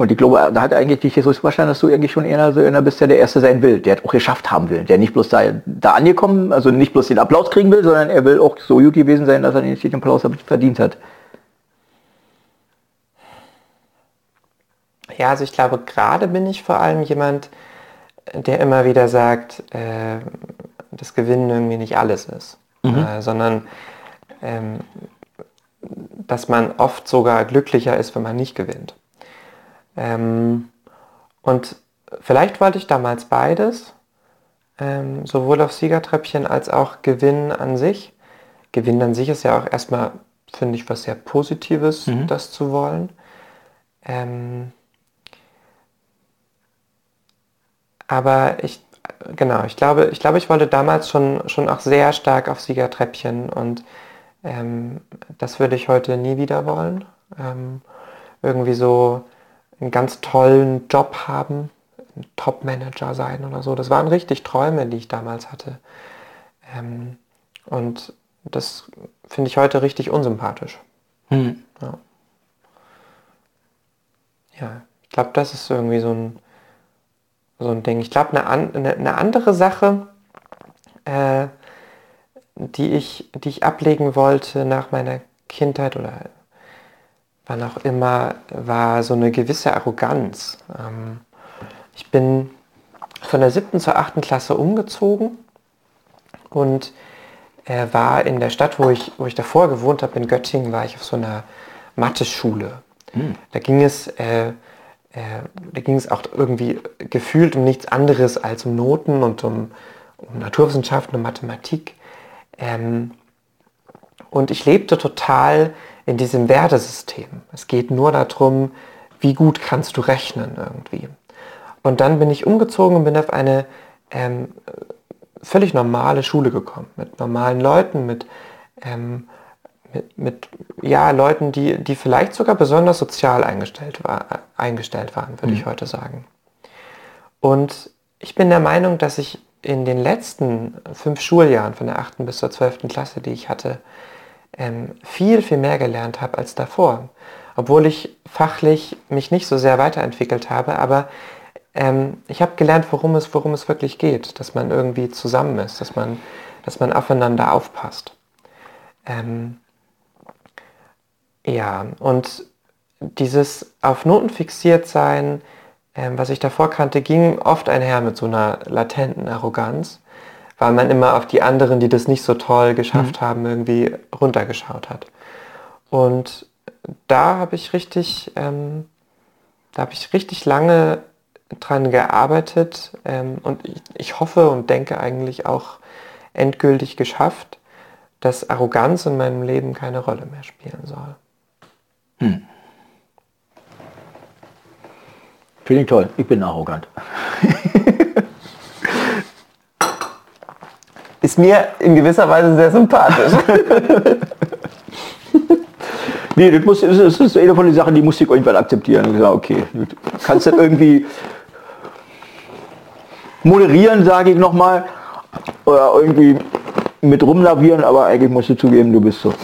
Und ich glaube, da hat eigentlich dich Jesus verstanden, dass du eigentlich schon eher so einer bist, der der Erste sein will, der auch geschafft haben will, der nicht bloß da, da angekommen, also nicht bloß den Applaus kriegen will, sondern er will auch so gut gewesen sein, dass er den Applaus verdient hat. Ja, also ich glaube, gerade bin ich vor allem jemand, der immer wieder sagt, äh, dass Gewinnen irgendwie nicht alles ist, mhm. äh, sondern ähm, dass man oft sogar glücklicher ist, wenn man nicht gewinnt. Ähm, und vielleicht wollte ich damals beides, ähm, sowohl auf Siegertreppchen als auch Gewinn an sich. Gewinn an sich ist ja auch erstmal, finde ich, was sehr Positives, mhm. das zu wollen. Ähm, aber ich, genau, ich glaube, ich glaube, ich wollte damals schon, schon auch sehr stark auf Siegertreppchen und ähm, das würde ich heute nie wieder wollen. Ähm, irgendwie so einen ganz tollen Job haben, ein Top-Manager sein oder so. Das waren richtig Träume, die ich damals hatte. Ähm, und das finde ich heute richtig unsympathisch. Hm. Ja. ja, ich glaube, das ist irgendwie so ein, so ein Ding. Ich glaube, eine, eine, eine, andere Sache, äh, die, ich, die ich ablegen wollte nach meiner Kindheit oder wann auch immer, war so eine gewisse Arroganz. Ähm, ich bin von der siebten zur achten Klasse umgezogen und äh, war in der Stadt, wo ich, wo ich davor gewohnt habe, in Göttingen, war ich auf so einer Mathe-Schule. Mhm. Da ging es äh, äh, da ging es auch irgendwie gefühlt um nichts anderes als um Noten und um, um Naturwissenschaften und Mathematik. Ähm, und ich lebte total in diesem Wertesystem. Es geht nur darum, wie gut kannst du rechnen irgendwie. Und dann bin ich umgezogen und bin auf eine ähm, völlig normale Schule gekommen, mit normalen Leuten, mit, ähm, mit, mit, ja, Leuten, die, die vielleicht sogar besonders sozial eingestellt, war, eingestellt waren, würde mhm. ich heute sagen. Und ich bin der Meinung, dass ich in den letzten fünf Schuljahren, von der 8. bis zur 12. Klasse, die ich hatte, ähm, viel, viel mehr gelernt habe als davor. Obwohl ich fachlich mich nicht so sehr weiterentwickelt habe, aber ähm, ich habe gelernt, worum es, worum es wirklich geht, dass man irgendwie zusammen ist, dass man, dass man aufeinander aufpasst. Ähm, ja, und dieses auf Noten fixiert sein, ähm, was ich davor kannte, ging oft einher mit so einer latenten Arroganz, weil man immer auf die anderen, die das nicht so toll geschafft mhm. haben, irgendwie runtergeschaut hat. Und da habe ich richtig, ähm, da habe ich richtig lange dran gearbeitet ähm, und ich, ich, hoffe und denke eigentlich auch endgültig geschafft, dass Arroganz in meinem Leben keine Rolle mehr spielen soll. Hm. Finde ich toll. Ich bin arrogant. Ist mir in gewisser Weise sehr sympathisch. nee, das, muss, das ist eine von den Sachen, die muss ich irgendwann akzeptieren. Und gesagt, okay, kannst du irgendwie moderieren, sage ich nochmal, oder irgendwie mit rumlavieren, aber eigentlich musst du zugeben, du bist so.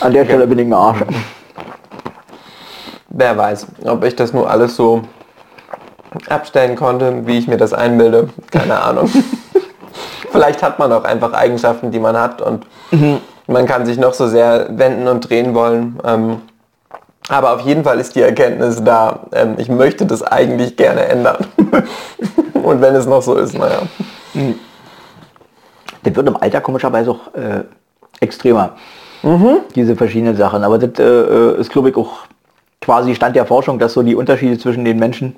An der Stelle bin ich ein Arsch. Wer weiß, ob ich das nur alles so abstellen konnte, wie ich mir das einbilde. Keine Ahnung. Vielleicht hat man auch einfach Eigenschaften, die man hat und mhm. man kann sich noch so sehr wenden und drehen wollen. Ähm, aber auf jeden Fall ist die Erkenntnis da, ähm, ich möchte das eigentlich gerne ändern. Und wenn es noch so ist, naja. Hm. Das wird im Alter komischerweise auch äh, extremer. Mhm. Diese verschiedenen Sachen. Aber das äh, ist, glaube ich, auch quasi Stand der Forschung, dass so die Unterschiede zwischen den Menschen,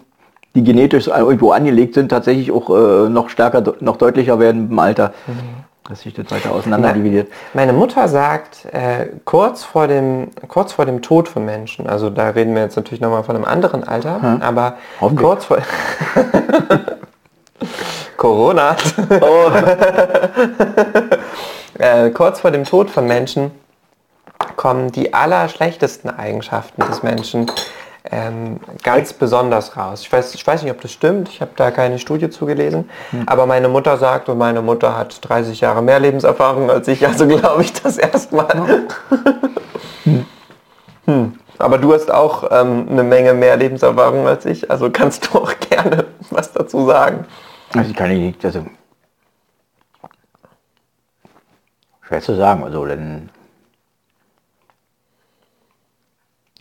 die genetisch irgendwo angelegt sind, tatsächlich auch äh, noch stärker, noch deutlicher werden im Alter. Mhm dass sich das weiter auseinander dividiert. Meine Mutter sagt, äh, kurz, vor dem, kurz vor dem Tod von Menschen, also da reden wir jetzt natürlich nochmal von einem anderen Alter, hm. aber kurz vor... Corona. Oh. äh, kurz vor dem Tod von Menschen kommen die allerschlechtesten Eigenschaften des Menschen ähm, ganz besonders raus. Ich weiß, ich weiß nicht, ob das stimmt, ich habe da keine Studie zugelesen, hm. aber meine Mutter sagt, und meine Mutter hat 30 Jahre mehr Lebenserfahrung als ich, also glaube ich das erstmal. Hm. Hm. Aber du hast auch ähm, eine Menge mehr Lebenserfahrung als ich, also kannst du auch gerne was dazu sagen. Also ich kann nicht, also schwer zu sagen, also denn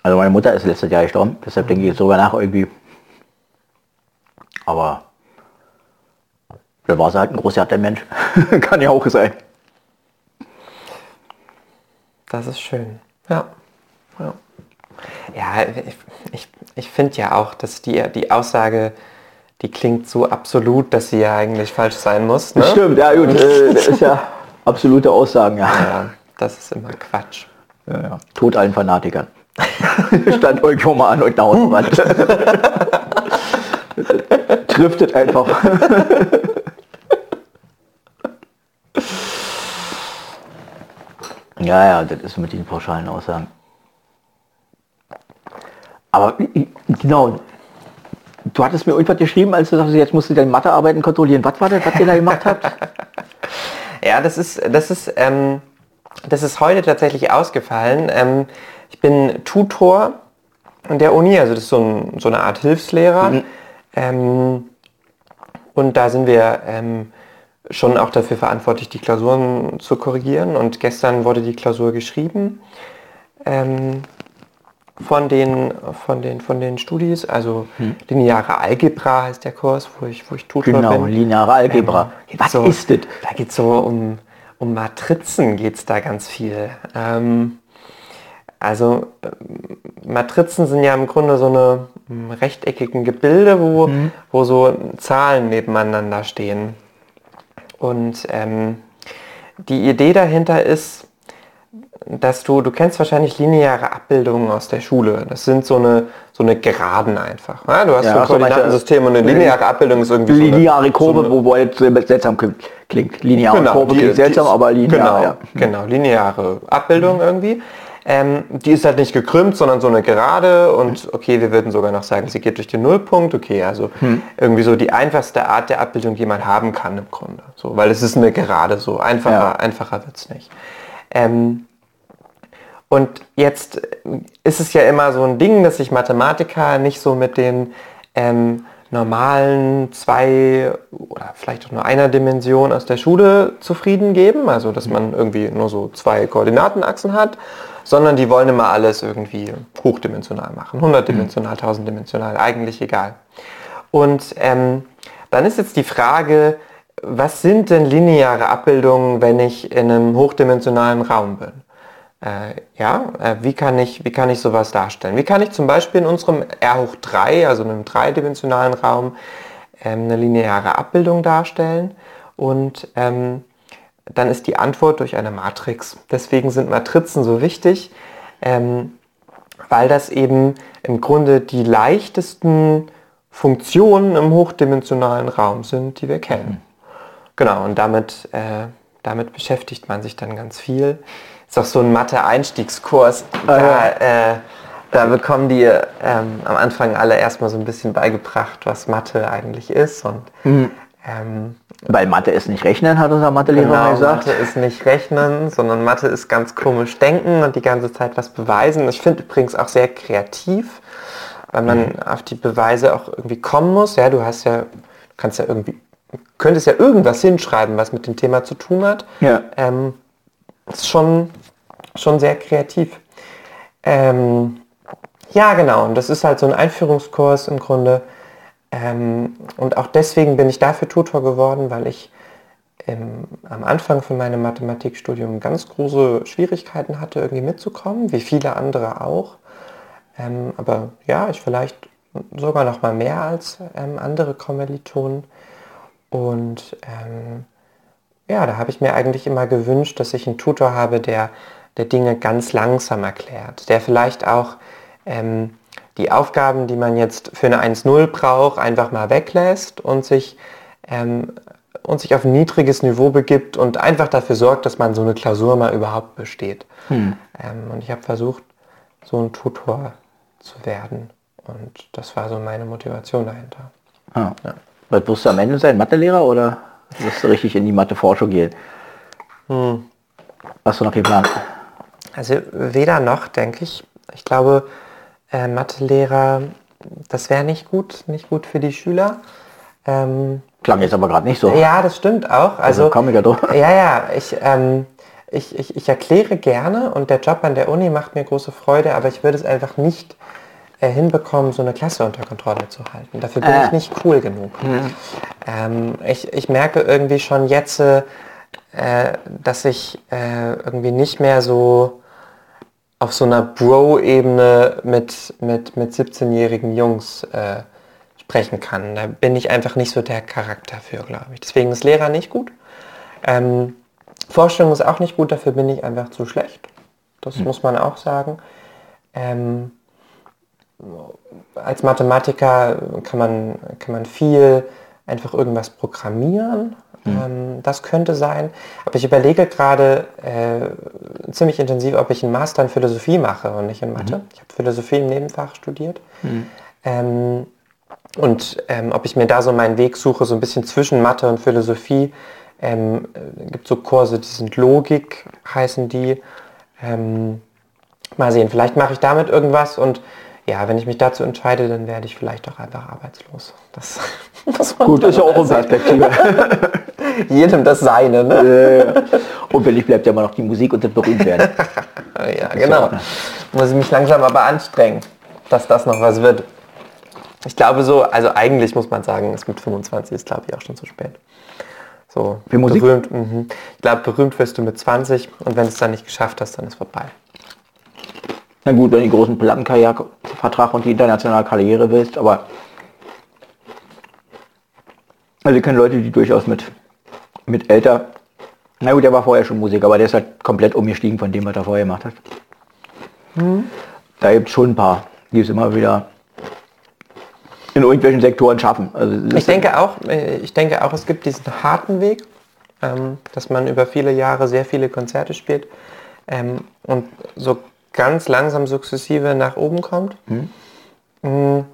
Also meine Mutter ist letztes Jahr gestorben, deshalb denke ich jetzt sogar nach irgendwie. Aber da war sie halt ein großer Mensch. Kann ja auch sein. Das ist schön. Ja. Ja, ja ich, ich, ich finde ja auch, dass die, die Aussage, die klingt so absolut, dass sie ja eigentlich falsch sein muss. Ne? Stimmt, ja gut. äh, das ist ja absolute Aussagen, ja. ja. Das ist immer Quatsch. Ja, ja. Tod allen Fanatikern. Stand irgendwo mal an irgendeiner Hauswand. Driftet einfach. ja, ja, das ist mit den pauschalen Aussagen. Aber genau, du hattest mir irgendwas geschrieben, als du sagst, jetzt musst du deine Mathearbeiten kontrollieren. Was war das, was ihr da gemacht habt? ja, das ist, das ist, ähm, das ist heute tatsächlich ausgefallen. Ähm, bin Tutor an der Uni, also das ist so, ein, so eine Art Hilfslehrer. Mhm. Ähm, und da sind wir ähm, schon auch dafür verantwortlich, die Klausuren zu korrigieren. Und gestern wurde die Klausur geschrieben ähm, von, den, von, den, von den Studis. Also hm. lineare Algebra heißt der Kurs, wo ich, wo ich Tutor genau, bin. Genau, lineare Algebra. Ähm, Was so, ist das? Da geht es so um, um Matrizen, geht es da ganz viel. Ähm, also äh, Matrizen sind ja im Grunde so eine einem rechteckigen Gebilde, wo, mhm. wo so Zahlen nebeneinander stehen. Und ähm, die Idee dahinter ist, dass du, du kennst wahrscheinlich lineare Abbildungen aus der Schule. Das sind so eine, so eine Geraden einfach. Ja, du hast ja, so ein Koordinatensystem und eine lineare Abbildung ist irgendwie lineare so Kurve, so wo jetzt seltsam klingt. Lineare genau, Kurve die, klingt seltsam, die, aber linear. Genau, ja. genau lineare Abbildung mhm. irgendwie. Ähm, die ist halt nicht gekrümmt, sondern so eine gerade und okay, wir würden sogar noch sagen, sie geht durch den Nullpunkt. Okay, also hm. irgendwie so die einfachste Art der Abbildung, die man haben kann im Grunde. So, weil es ist eine gerade so. Einfacher, ja. einfacher wird es nicht. Ähm, und jetzt ist es ja immer so ein Ding, dass sich Mathematiker nicht so mit den ähm, normalen zwei oder vielleicht auch nur einer Dimension aus der Schule zufrieden geben, also dass man irgendwie nur so zwei Koordinatenachsen hat, sondern die wollen immer alles irgendwie hochdimensional machen, hundertdimensional, tausenddimensional, eigentlich egal. Und ähm, dann ist jetzt die Frage, was sind denn lineare Abbildungen, wenn ich in einem hochdimensionalen Raum bin? Äh, ja, äh, wie, kann ich, wie kann ich sowas darstellen? Wie kann ich zum Beispiel in unserem R hoch 3, also in einem dreidimensionalen Raum, ähm, eine lineare Abbildung darstellen? Und ähm, dann ist die Antwort durch eine Matrix. Deswegen sind Matrizen so wichtig, ähm, weil das eben im Grunde die leichtesten Funktionen im hochdimensionalen Raum sind, die wir kennen. Genau, und damit, äh, damit beschäftigt man sich dann ganz viel ist auch so ein Mathe-Einstiegskurs. Da, ah, äh, da bekommen die ähm, am Anfang alle erstmal so ein bisschen beigebracht, was Mathe eigentlich ist. Und, mhm. ähm, Weil Mathe ist nicht Rechnen, hat unser Mathelehrer genau, gesagt. Mathe ist nicht Rechnen, sondern Mathe ist ganz komisch denken und die ganze Zeit was beweisen. Ich finde übrigens auch sehr kreativ, weil man mhm. auf die Beweise auch irgendwie kommen muss. Ja, du hast ja, kannst ja irgendwie, könntest ja irgendwas hinschreiben, was mit dem Thema zu tun hat. Ja. Ähm, ist schon schon sehr kreativ. Ähm, ja, genau. Und das ist halt so ein Einführungskurs im Grunde. Ähm, und auch deswegen bin ich dafür Tutor geworden, weil ich ähm, am Anfang von meinem Mathematikstudium ganz große Schwierigkeiten hatte, irgendwie mitzukommen, wie viele andere auch. Ähm, aber ja, ich vielleicht sogar noch mal mehr als ähm, andere Kommilitonen. Und ähm, ja, da habe ich mir eigentlich immer gewünscht, dass ich einen Tutor habe, der der Dinge ganz langsam erklärt, der vielleicht auch ähm, die Aufgaben, die man jetzt für eine 1.0 braucht, einfach mal weglässt und sich, ähm, und sich auf ein niedriges Niveau begibt und einfach dafür sorgt, dass man so eine Klausur mal überhaupt besteht. Hm. Ähm, und ich habe versucht, so ein Tutor zu werden. Und das war so meine Motivation dahinter. Ah. Ja. Was wirst du am Ende sein? Mathelehrer oder wirst du richtig in die Matheforschung gehen? Hm. Hast du noch geplant? Also weder noch, denke ich. Ich glaube, äh, Mathelehrer, das wäre nicht gut, nicht gut für die Schüler. Ähm, Klang jetzt aber gerade nicht so. Ja, das stimmt auch. Also, also ich ja, ja, ja, ich, ähm, ich, ich, ich erkläre gerne und der Job an der Uni macht mir große Freude, aber ich würde es einfach nicht äh, hinbekommen, so eine Klasse unter Kontrolle zu halten. Dafür bin äh. ich nicht cool genug. Mhm. Ähm, ich, ich merke irgendwie schon jetzt, äh, dass ich äh, irgendwie nicht mehr so auf so einer Bro-Ebene mit, mit, mit 17-jährigen Jungs äh, sprechen kann. Da bin ich einfach nicht so der Charakter für, glaube ich. Deswegen ist Lehrer nicht gut. Ähm, Vorstellung ist auch nicht gut, dafür bin ich einfach zu schlecht. Das mhm. muss man auch sagen. Ähm, als Mathematiker kann man, kann man viel einfach irgendwas programmieren Mhm. das könnte sein. Aber ich überlege gerade äh, ziemlich intensiv, ob ich einen Master in Philosophie mache und nicht in Mathe. Mhm. Ich habe Philosophie im Nebenfach studiert. Mhm. Ähm, und ähm, ob ich mir da so meinen Weg suche, so ein bisschen zwischen Mathe und Philosophie. Ähm, äh, gibt so Kurse, die sind Logik, heißen die. Ähm, mal sehen, vielleicht mache ich damit irgendwas und ja, wenn ich mich dazu entscheide, dann werde ich vielleicht auch einfach arbeitslos. Das, das Gut, ist ja auch eine Perspektive. Jedem das Seine. Ne? Und wenn ich bleibt ja immer noch die Musik und das berühmt werden. ja, genau. Muss ich mich langsam aber anstrengen, dass das noch was wird. Ich glaube so, also eigentlich muss man sagen, es mit 25 ist glaube ich auch schon zu spät. So Für Musik? berühmt. Mh. Ich glaube, berühmt wirst du mit 20 und wenn es dann nicht geschafft hast, dann ist vorbei. Na gut, wenn die großen Plattenkarriere Vertrag und die internationale Karriere willst, aber also ich kenne Leute, die durchaus mit, mit älter, na gut, der war vorher schon Musiker, aber der ist halt komplett umgestiegen von dem, was er vorher gemacht hat. Mhm. Da gibt es schon ein paar, die es immer wieder in irgendwelchen Sektoren schaffen. Also ich denke auch, äh, ich denke auch, es gibt diesen harten Weg, ähm, dass man über viele Jahre sehr viele Konzerte spielt ähm, und so ganz langsam sukzessive nach oben kommt. Mhm.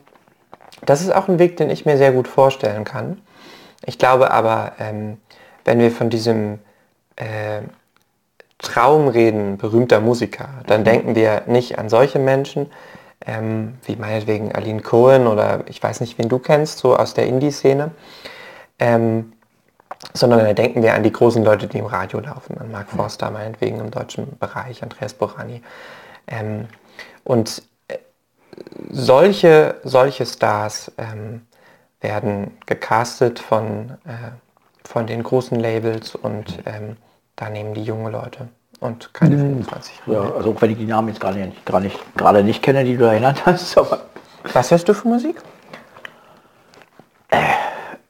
Das ist auch ein Weg, den ich mir sehr gut vorstellen kann. Ich glaube aber, ähm, wenn wir von diesem äh, Traum reden, berühmter Musiker, dann mhm. denken wir nicht an solche Menschen, ähm, wie meinetwegen Aline Cohen oder ich weiß nicht, wen du kennst, so aus der Indie-Szene, ähm, sondern da denken wir an die großen Leute, die im Radio laufen, an Mark Forster meinetwegen im deutschen Bereich, Andreas Borani. Ähm, und äh, solche, solche Stars ähm, werden gecastet von, äh, von den großen Labels und ähm, da nehmen die junge Leute und keine 25. Ja, also auch wenn ich die Namen jetzt gerade nicht, gerade nicht, gerade nicht kenne, die du erinnert hast. Aber Was hörst du für Musik? Äh,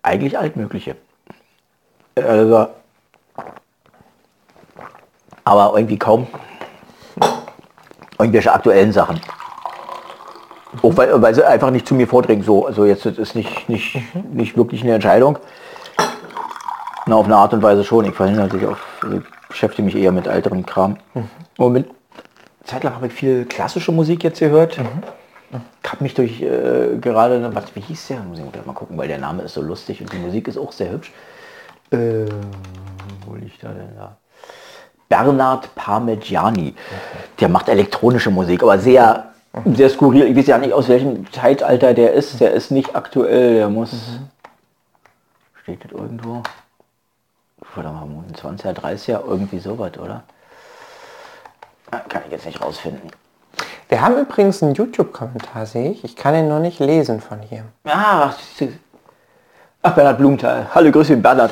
eigentlich altmögliche. Also, aber irgendwie kaum irgendwelche aktuellen Sachen. Auch weil, weil sie einfach nicht zu mir vordringen. So, also jetzt ist nicht, nicht, nicht wirklich eine Entscheidung. Na, auf eine Art und Weise schon. Ich verhindere natürlich auf, also beschäftige mich eher mit älteren Kram. Mhm. Moment. Zeitlang habe ich viel klassische Musik jetzt gehört. Mhm. Ich habe mich durch äh, gerade, was, wie hieß der? Muss ich mal gucken, weil der Name ist so lustig und die Musik ist auch sehr hübsch. Äh, wo liegt er denn da? Bernard Parmigiani. Der macht elektronische Musik, aber sehr, sehr skurril. Ich weiß ja nicht, aus welchem Zeitalter der ist. Der ist nicht aktuell. Der muss. Steht das irgendwo? Mal, 20er, 30er, irgendwie sowas, oder? Kann ich jetzt nicht rausfinden. Wir haben übrigens einen YouTube-Kommentar, sehe ich. Ich kann ihn noch nicht lesen von hier. Ah, ach, Bernhard Blumenthal. Hallo, grüße Bernhard.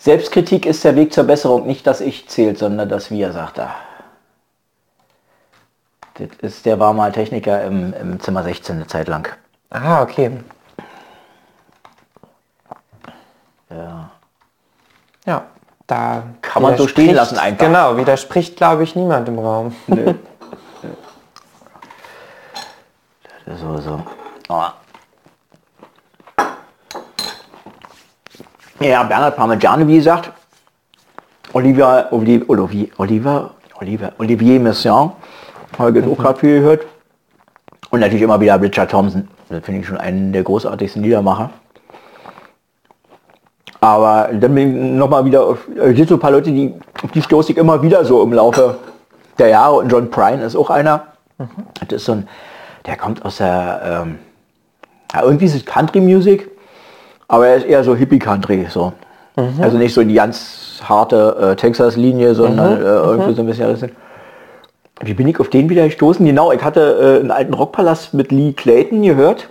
Selbstkritik ist der Weg zur Besserung, nicht das Ich zählt, sondern das Wir, sagt er. Das ist, der war mal Techniker im, im Zimmer 16 eine Zeit lang. Ah, okay. Ja. Ja, da kann man so stehen lassen einfach. Genau, widerspricht glaube ich niemand im Raum. Nö. so, so. Oh. Ja, Bernhard Parmigiani, wie gesagt, Olivier, Olivier, Olivier, Olivier, Olivier, Messiaen, habe ich auch gerade viel gehört. Und natürlich immer wieder Richard Thompson. Das finde ich schon einen der großartigsten Liedermacher. Aber dann bin ich nochmal wieder, auf, es sind so ein paar Leute, die, auf die stoße ich immer wieder so im Laufe der Jahre. Und John Prine ist auch einer. Mhm. Das ist so ein, der kommt aus der, ähm, ja, irgendwie ist es Country Music, aber er ist eher so Hippie-Country, so. Mhm. Also nicht so die ganz harte äh, Texas-Linie, sondern mhm. äh, irgendwie mhm. so ein bisschen. Wie bin ich auf den wieder gestoßen? Genau, ich hatte äh, einen alten Rockpalast mit Lee Clayton gehört.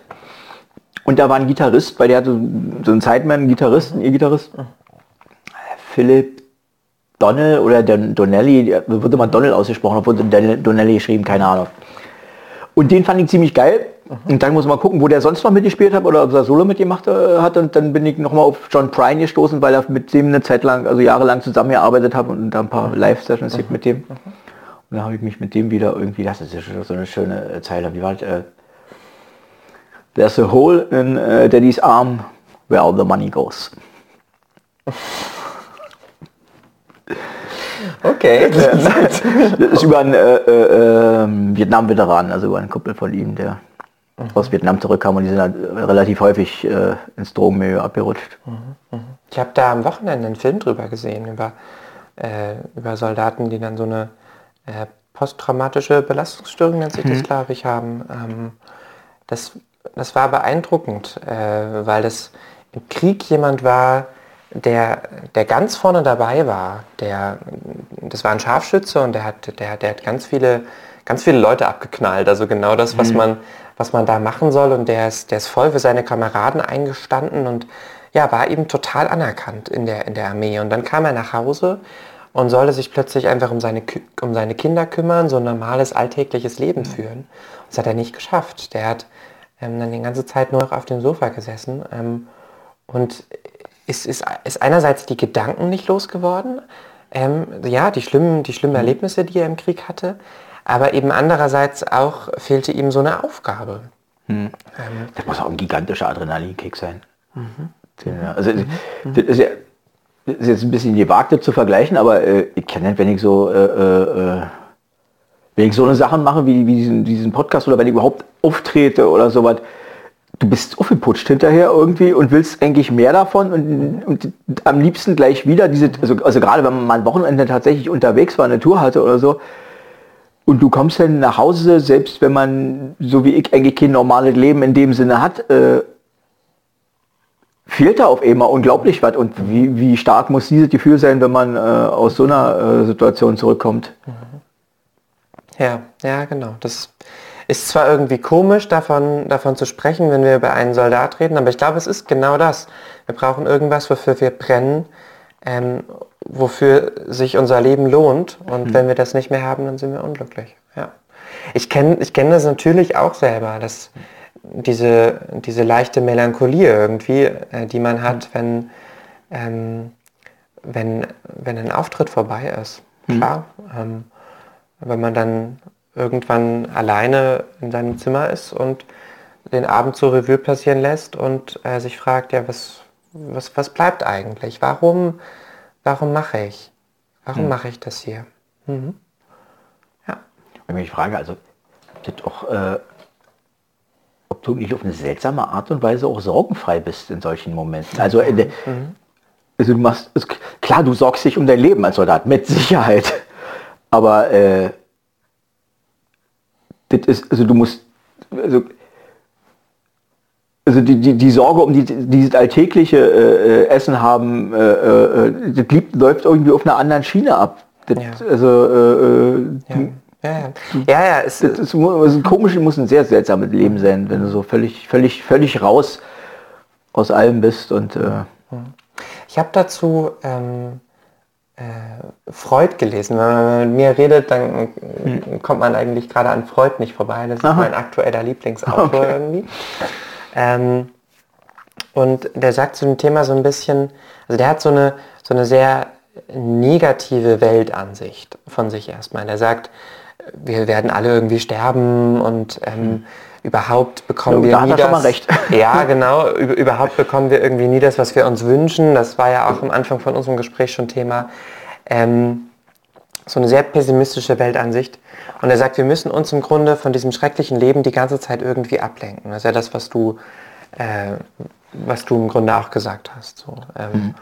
Und da war ein Gitarrist, weil der hatte so einen Sideman-Gitarrist, ihr Gitarrist. Philipp Donnell oder Donnelly, würde man Donnell ausgesprochen, obwohl Donnelly geschrieben, keine Ahnung. Und den fand ich ziemlich geil. Mhm. Und dann muss man gucken, wo der sonst noch mitgespielt hat oder ob er Solo mitgemacht äh, hat. Und dann bin ich nochmal auf John Prine gestoßen, weil er mit dem eine Zeit lang, also jahrelang zusammengearbeitet habe und da ein paar mhm. Live-Sessions mhm. mit dem. Mhm. Und dann habe ich mich mit dem wieder irgendwie, das ist ja so eine schöne äh, Zeile, wie war das? Äh, There's a hole in uh, Daddy's arm where all the money goes. Okay. das ist über einen äh, äh, ähm, Vietnam-Veteran, also über einen Kumpel von ihm, der mhm. aus Vietnam zurückkam und die sind halt relativ häufig äh, ins Drogenmilieu abgerutscht. Mhm. Mhm. Ich habe da am Wochenende einen Film drüber gesehen, über, äh, über Soldaten, die dann so eine äh, posttraumatische Belastungsstörung, nennt sich das, mhm. glaube ich, haben. Ähm, das das war beeindruckend, äh, weil das im Krieg jemand war, der, der ganz vorne dabei war. Der, das war ein Scharfschütze und der hat, der, der hat ganz viele, ganz viele Leute abgeknallt. Also genau das, was, mhm. man, was man da machen soll. Und der ist, der ist voll für seine Kameraden eingestanden und ja, war eben total anerkannt in der, in der Armee. Und dann kam er nach Hause und sollte sich plötzlich einfach um seine, um seine Kinder kümmern, so ein normales alltägliches Leben führen. Das hat er nicht geschafft. Der hat ähm, dann die ganze Zeit nur noch auf dem Sofa gesessen ähm, und ist, ist, ist einerseits die Gedanken nicht losgeworden, ähm, ja, die schlimmen, die schlimmen mhm. Erlebnisse, die er im Krieg hatte, aber eben andererseits auch fehlte ihm so eine Aufgabe. Hm. Ähm, das muss auch ein gigantischer Adrenalinkick sein. Mhm. Also, mhm. das ist ja das ist jetzt ein bisschen gewagt zu vergleichen, aber äh, ich kenne wenn ich so, äh, äh, wenn ich so eine Sachen mache wie, wie diesen, diesen Podcast oder wenn ich überhaupt auftrete oder sowas, du bist aufgeputscht hinterher irgendwie und willst eigentlich mehr davon und, und am liebsten gleich wieder diese, also, also gerade wenn man mal ein Wochenende tatsächlich unterwegs war, eine Tour hatte oder so, und du kommst dann nach Hause, selbst wenn man, so wie ich, eigentlich kein normales Leben in dem Sinne hat, äh, fehlt da auf einmal unglaublich was. Und wie, wie stark muss dieses Gefühl sein, wenn man äh, aus so einer äh, Situation zurückkommt? Ja, ja, genau. Das ist zwar irgendwie komisch, davon, davon zu sprechen, wenn wir über einen Soldat reden, aber ich glaube, es ist genau das. Wir brauchen irgendwas, wofür wir brennen, ähm, wofür sich unser Leben lohnt. Und mhm. wenn wir das nicht mehr haben, dann sind wir unglücklich. Ja. Ich kenne ich kenn das natürlich auch selber, dass diese, diese leichte Melancholie irgendwie, äh, die man hat, mhm. wenn, ähm, wenn, wenn ein Auftritt vorbei ist. Mhm. Klar. Ähm, wenn man dann irgendwann alleine in seinem Zimmer ist und den Abend zur Revue passieren lässt und äh, sich fragt, ja, was, was, was bleibt eigentlich? Warum, warum mache ich? Warum hm. mache ich das hier? Mhm. Ja. Wenn ich frage, also das auch, äh, ob du nicht auf eine seltsame Art und Weise auch sorgenfrei bist in solchen Momenten. Also, äh, mhm. also du machst, ist, klar, du sorgst dich um dein Leben als Soldat, mit Sicherheit. Aber äh, das ist, also du musst, also also die, die, die Sorge um die, dieses alltägliche äh, äh Essen haben, äh, äh, das lieb, läuft irgendwie auf einer anderen Schiene ab. Das, ja. Also, äh, äh ja. Ja, ja. ja, ja es, das ist, ist komisch, muss ein sehr seltsames Leben sein, wenn du so völlig, völlig, völlig raus aus allem bist. Und, Ich habe dazu ähm, Freud gelesen. Wenn man mit mir redet, dann hm. kommt man eigentlich gerade an Freud nicht vorbei. Das ist Aha. mein aktueller Lieblingsautor okay. irgendwie. Ähm, und der sagt zu dem Thema so ein bisschen, also der hat so eine, so eine sehr negative Weltansicht von sich erstmal. Der sagt, wir werden alle irgendwie sterben und ähm, hm. überhaupt bekommen ja, wir nie das. Ja, genau. überhaupt bekommen wir irgendwie nie das, was wir uns wünschen. Das war ja auch am Anfang von unserem Gespräch schon Thema. Ähm, so eine sehr pessimistische Weltansicht. Und er sagt, wir müssen uns im Grunde von diesem schrecklichen Leben die ganze Zeit irgendwie ablenken. Das ist ja das, was du, äh, was du im Grunde auch gesagt hast. So. Ähm, mhm.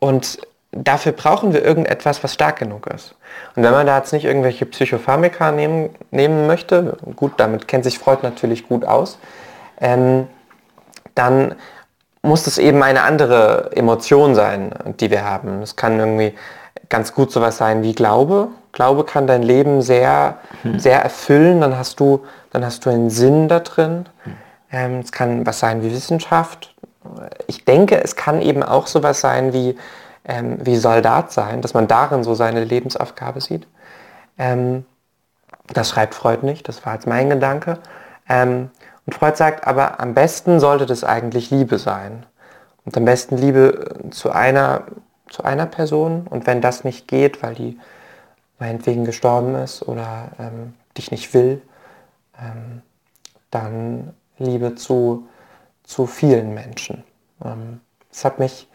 Und dafür brauchen wir irgendetwas, was stark genug ist. Und wenn man da jetzt nicht irgendwelche Psychopharmaka nehmen, nehmen möchte, gut, damit kennt sich Freud natürlich gut aus, ähm, dann muss es eben eine andere Emotion sein, die wir haben. Es kann irgendwie ganz gut sowas sein wie Glaube. Glaube kann dein Leben sehr, hm. sehr erfüllen. Dann hast du, dann hast du einen Sinn da drin. Hm. Ähm, es kann was sein wie Wissenschaft. Ich denke, es kann eben auch sowas sein wie, ähm, wie Soldat sein, dass man darin so seine Lebensaufgabe sieht. Ähm, das schreibt Freud nicht, das war jetzt mein Gedanke. Ähm, und Freud sagt, aber am besten sollte das eigentlich Liebe sein. Und am besten Liebe zu einer zu einer Person und wenn das nicht geht, weil die meinetwegen gestorben ist oder ähm, dich nicht will, ähm, dann Liebe zu, zu vielen Menschen. Ähm, das hat mich,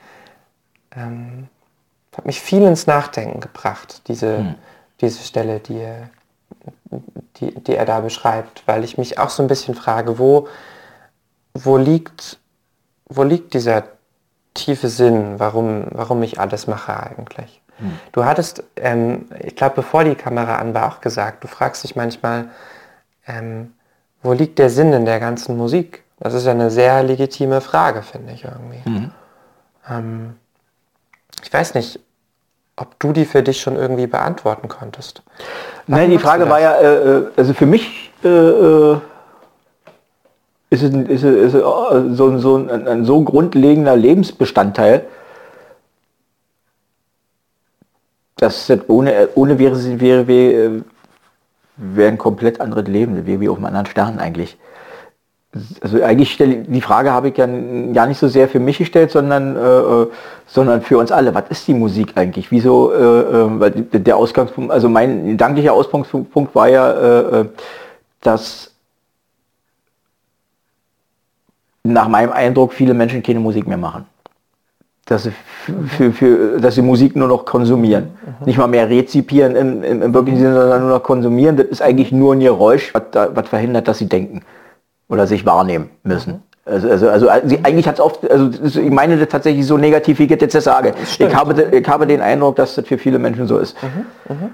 ähm, hat mich viel ins Nachdenken gebracht, diese, hm. diese Stelle, die, die, die er da beschreibt, weil ich mich auch so ein bisschen frage, wo, wo, liegt, wo liegt dieser tiefe Sinn, warum, warum ich alles mache eigentlich. Hm. Du hattest, ähm, ich glaube, bevor die Kamera an war, auch gesagt, du fragst dich manchmal, ähm, wo liegt der Sinn in der ganzen Musik? Das ist ja eine sehr legitime Frage, finde ich irgendwie. Mhm. Ähm, ich weiß nicht, ob du die für dich schon irgendwie beantworten konntest. Nein, die Frage war ja, äh, äh, also für mich äh, äh ist es, ist es, ist es oh, so, so ein, ein, so grundlegender Lebensbestandteil, das sind ohne, ohne wäre sie, wäre, wäre, wäre ein komplett anderes Leben, wäre wie auf einem anderen Stern eigentlich. Also eigentlich stelle die Frage habe ich ja gar nicht so sehr für mich gestellt, sondern, äh, äh sondern für uns alle. Was ist die Musik eigentlich? Wieso, äh, äh weil der Ausgangspunkt, also mein gedanklicher Ausgangspunkt war ja, äh, äh, dass nach meinem Eindruck viele Menschen keine Musik mehr machen dass sie, für, für, dass sie Musik nur noch konsumieren. Mhm. Nicht mal mehr rezipieren im, im, im wirklichen Sinne, sondern nur noch konsumieren. Das ist eigentlich nur ein Geräusch, was, was verhindert, dass sie denken oder sich wahrnehmen müssen. Mhm. Also, also, also sie, eigentlich hat es oft, also ich meine das tatsächlich so negativ, wie ich jetzt sage. Ich habe, ich habe den Eindruck, dass das für viele Menschen so ist. Mhm. Mhm.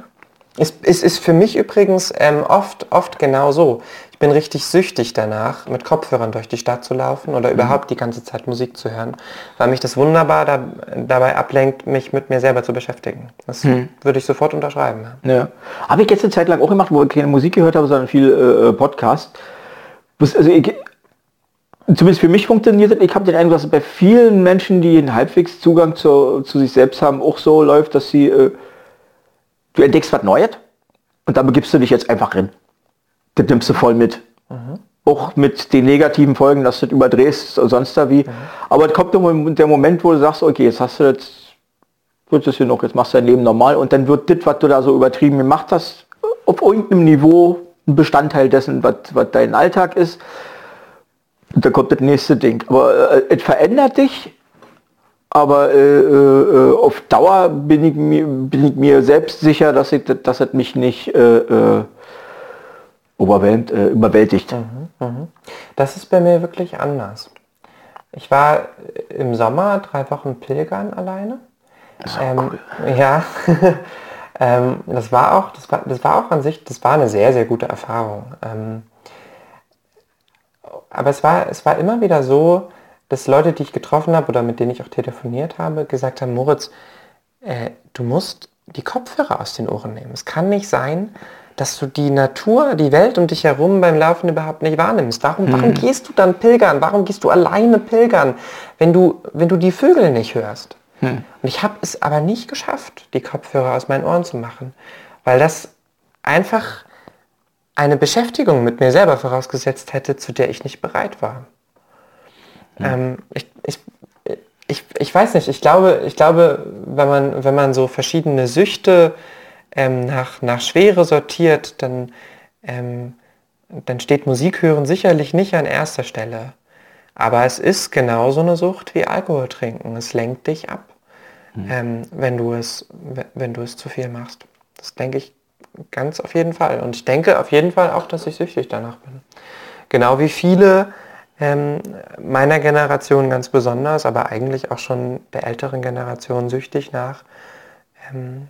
Es, es ist für mich übrigens ähm, oft, oft genau so. Ich bin richtig süchtig danach, mit Kopfhörern durch die Stadt zu laufen oder mhm. überhaupt die ganze Zeit Musik zu hören, weil mich das wunderbar da, dabei ablenkt, mich mit mir selber zu beschäftigen. Das mhm. würde ich sofort unterschreiben. Ja. Habe ich jetzt eine Zeit lang auch gemacht, wo ich keine Musik gehört habe, sondern viel äh, Podcast. Also ich, zumindest für mich funktioniert es. Ich habe den Eindruck, dass es bei vielen Menschen, die einen halbwegs Zugang zu, zu sich selbst haben, auch so läuft, dass sie äh, du entdeckst was Neues und dann begibst du dich jetzt einfach rein. Das nimmst du voll mit. Mhm. Auch mit den negativen Folgen, dass du das überdrehst oder sonst da wie. Mhm. Aber es kommt der Moment, wo du sagst, okay, jetzt hast du jetzt, wird es hier noch, jetzt machst du dein Leben normal und dann wird das, was du da so übertrieben gemacht hast, auf irgendeinem Niveau ein Bestandteil dessen, was, was dein Alltag ist. Und dann kommt das nächste Ding. Aber äh, es verändert dich aber äh, äh, auf Dauer bin ich, mir, bin ich mir selbst sicher, dass, ich, dass es mich nicht äh, äh überwältigt. Äh, überwältigt. Mhm, mh. Das ist bei mir wirklich anders. Ich war im Sommer drei Wochen pilgern alleine. Ähm, cool. Ja, ähm, das war auch, das war, das war auch an sich, das war eine sehr, sehr gute Erfahrung. Ähm, aber es war, es war immer wieder so, dass Leute, die ich getroffen habe oder mit denen ich auch telefoniert habe, gesagt haben, Moritz, äh, du musst die Kopfhörer aus den Ohren nehmen. Es kann nicht sein, dass du die Natur, die Welt um dich herum beim Laufen überhaupt nicht wahrnimmst. Warum, warum mhm. gehst du dann pilgern? Warum gehst du alleine pilgern, wenn du, wenn du die Vögel nicht hörst? Mhm. Und ich habe es aber nicht geschafft, die Kopfhörer aus meinen Ohren zu machen, weil das einfach eine Beschäftigung mit mir selber vorausgesetzt hätte, zu der ich nicht bereit war. Ähm, ich, ich, ich, ich weiß nicht, ich glaube, ich glaube, wenn man, wenn man so verschiedene Süchte ähm, nach, nach Schwere sortiert, dann, ähm, dann steht Musik hören sicherlich nicht an erster Stelle. Aber es ist genauso eine Sucht wie Alkohol trinken. Es lenkt dich ab, mhm. ähm, wenn, du es, wenn du es zu viel machst. Das denke ich ganz auf jeden Fall. Und ich denke auf jeden Fall auch, dass ich süchtig danach bin. Genau wie viele ähm, meiner Generation ganz besonders, aber eigentlich auch schon der älteren Generation süchtig nach, ähm,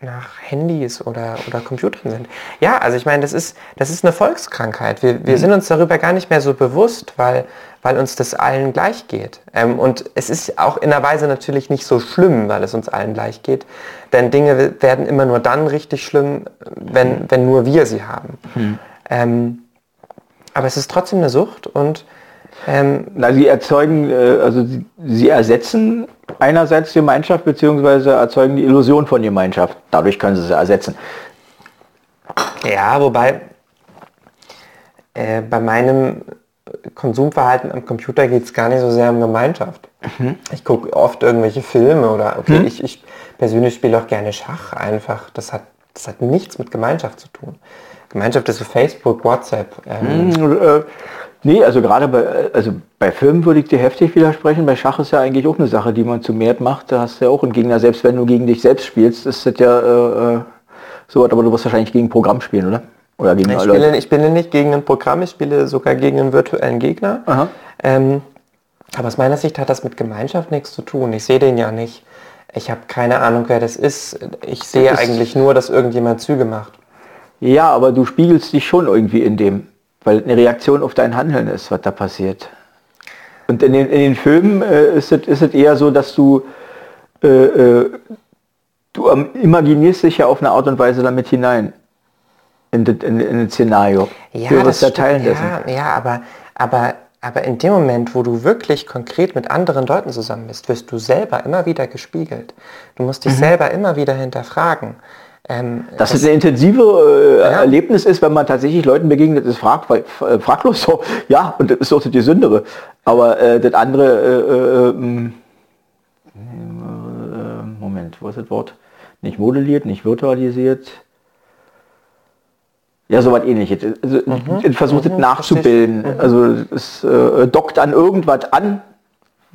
nach Handys oder, oder Computern sind. Ja, also ich meine, das ist, das ist eine Volkskrankheit. Wir, wir mhm. sind uns darüber gar nicht mehr so bewusst, weil, weil uns das allen gleich geht. Ähm, und es ist auch in der Weise natürlich nicht so schlimm, weil es uns allen gleich geht. Denn Dinge werden immer nur dann richtig schlimm, wenn, wenn nur wir sie haben. Mhm. Ähm, aber es ist trotzdem eine Sucht und ähm, Na, sie erzeugen, äh, also sie, sie, ersetzen einerseits Gemeinschaft beziehungsweise erzeugen die Illusion von Gemeinschaft. Dadurch können sie sie ersetzen. Ja, wobei äh, bei meinem Konsumverhalten am Computer geht es gar nicht so sehr um Gemeinschaft. Mhm. Ich gucke oft irgendwelche Filme oder okay, mhm. ich, ich persönlich spiele auch gerne Schach einfach. Das hat, das hat nichts mit Gemeinschaft zu tun. Gemeinschaft ist so Facebook, WhatsApp. Ähm, mhm, äh, Nee, also gerade bei, also bei Filmen würde ich dir heftig widersprechen. Bei Schach ist ja eigentlich auch eine Sache, die man zu mehr macht. Da hast du ja auch einen Gegner, selbst wenn du gegen dich selbst spielst, ist das ja äh, äh so, aber du wirst wahrscheinlich gegen ein Programm spielen, oder? Oder gegen ich, spiele, ich spiele nicht gegen ein Programm, ich spiele sogar gegen einen virtuellen Gegner. Ähm, aber aus meiner Sicht hat das mit Gemeinschaft nichts zu tun. Ich sehe den ja nicht. Ich habe keine Ahnung, wer das ist. Ich sehe das eigentlich nur, dass irgendjemand Züge macht. Ja, aber du spiegelst dich schon irgendwie in dem weil eine Reaktion auf dein Handeln ist, was da passiert. Und in den, in den Filmen äh, ist, es, ist es eher so, dass du, äh, äh, du imaginierst dich ja auf eine Art und Weise damit hinein in, das, in, in das Szenario. Ja, du das ja Teilen dessen. Ja, ja, aber, aber aber in dem Moment, wo du wirklich konkret mit anderen Leuten zusammen bist, wirst du selber immer wieder gespiegelt. Du musst dich selber immer wieder hinterfragen. Ähm, Dass es ein intensive äh, Erlebnis ist, wenn man tatsächlich Leuten begegnet, ist frag, fraglos so. Ja, und das ist auch die Sündere. Aber äh, das andere, äh, äh, ähm, äh, Moment, wo ist das Wort? Nicht modelliert, nicht virtualisiert. Ja, so was ähnliches. Also, Mhm. Versucht es nachzubilden. Also es äh, dockt an irgendwas an,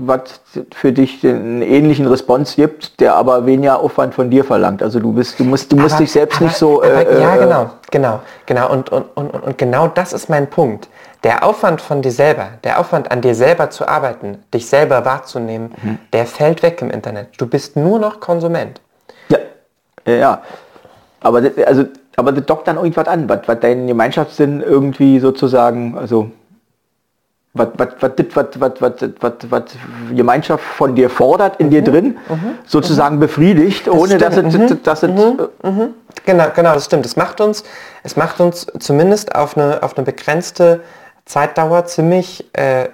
was für dich den ähnlichen Response gibt, der aber weniger Aufwand von dir verlangt. Also du bist, du musst, du musst Aber- dich selbst aber- nicht so. aber, äh, ja, äh, genau, genau, genau. Und, und, und, und genau das ist mein Punkt. Der Aufwand von dir selber, der Aufwand an dir selber zu arbeiten, dich selber wahrzunehmen, Mhm. der fällt weg im Internet. Du bist nur noch Konsument. Ja, ja, ja. Aber das, also, aber das dockt dann irgendwas an, was, was dein Gemeinschaftssinn irgendwie sozusagen, also was, was, was, das, was, was, was, was, was Gemeinschaft von dir fordert in dir drin, sozusagen befriedigt, ohne dass es, stimmt. dass es äh, Genau, genau, das stimmt. Es macht uns, es macht uns zumindest auf eine, auf eine begrenzte Zeitdauer ziemlich, äh,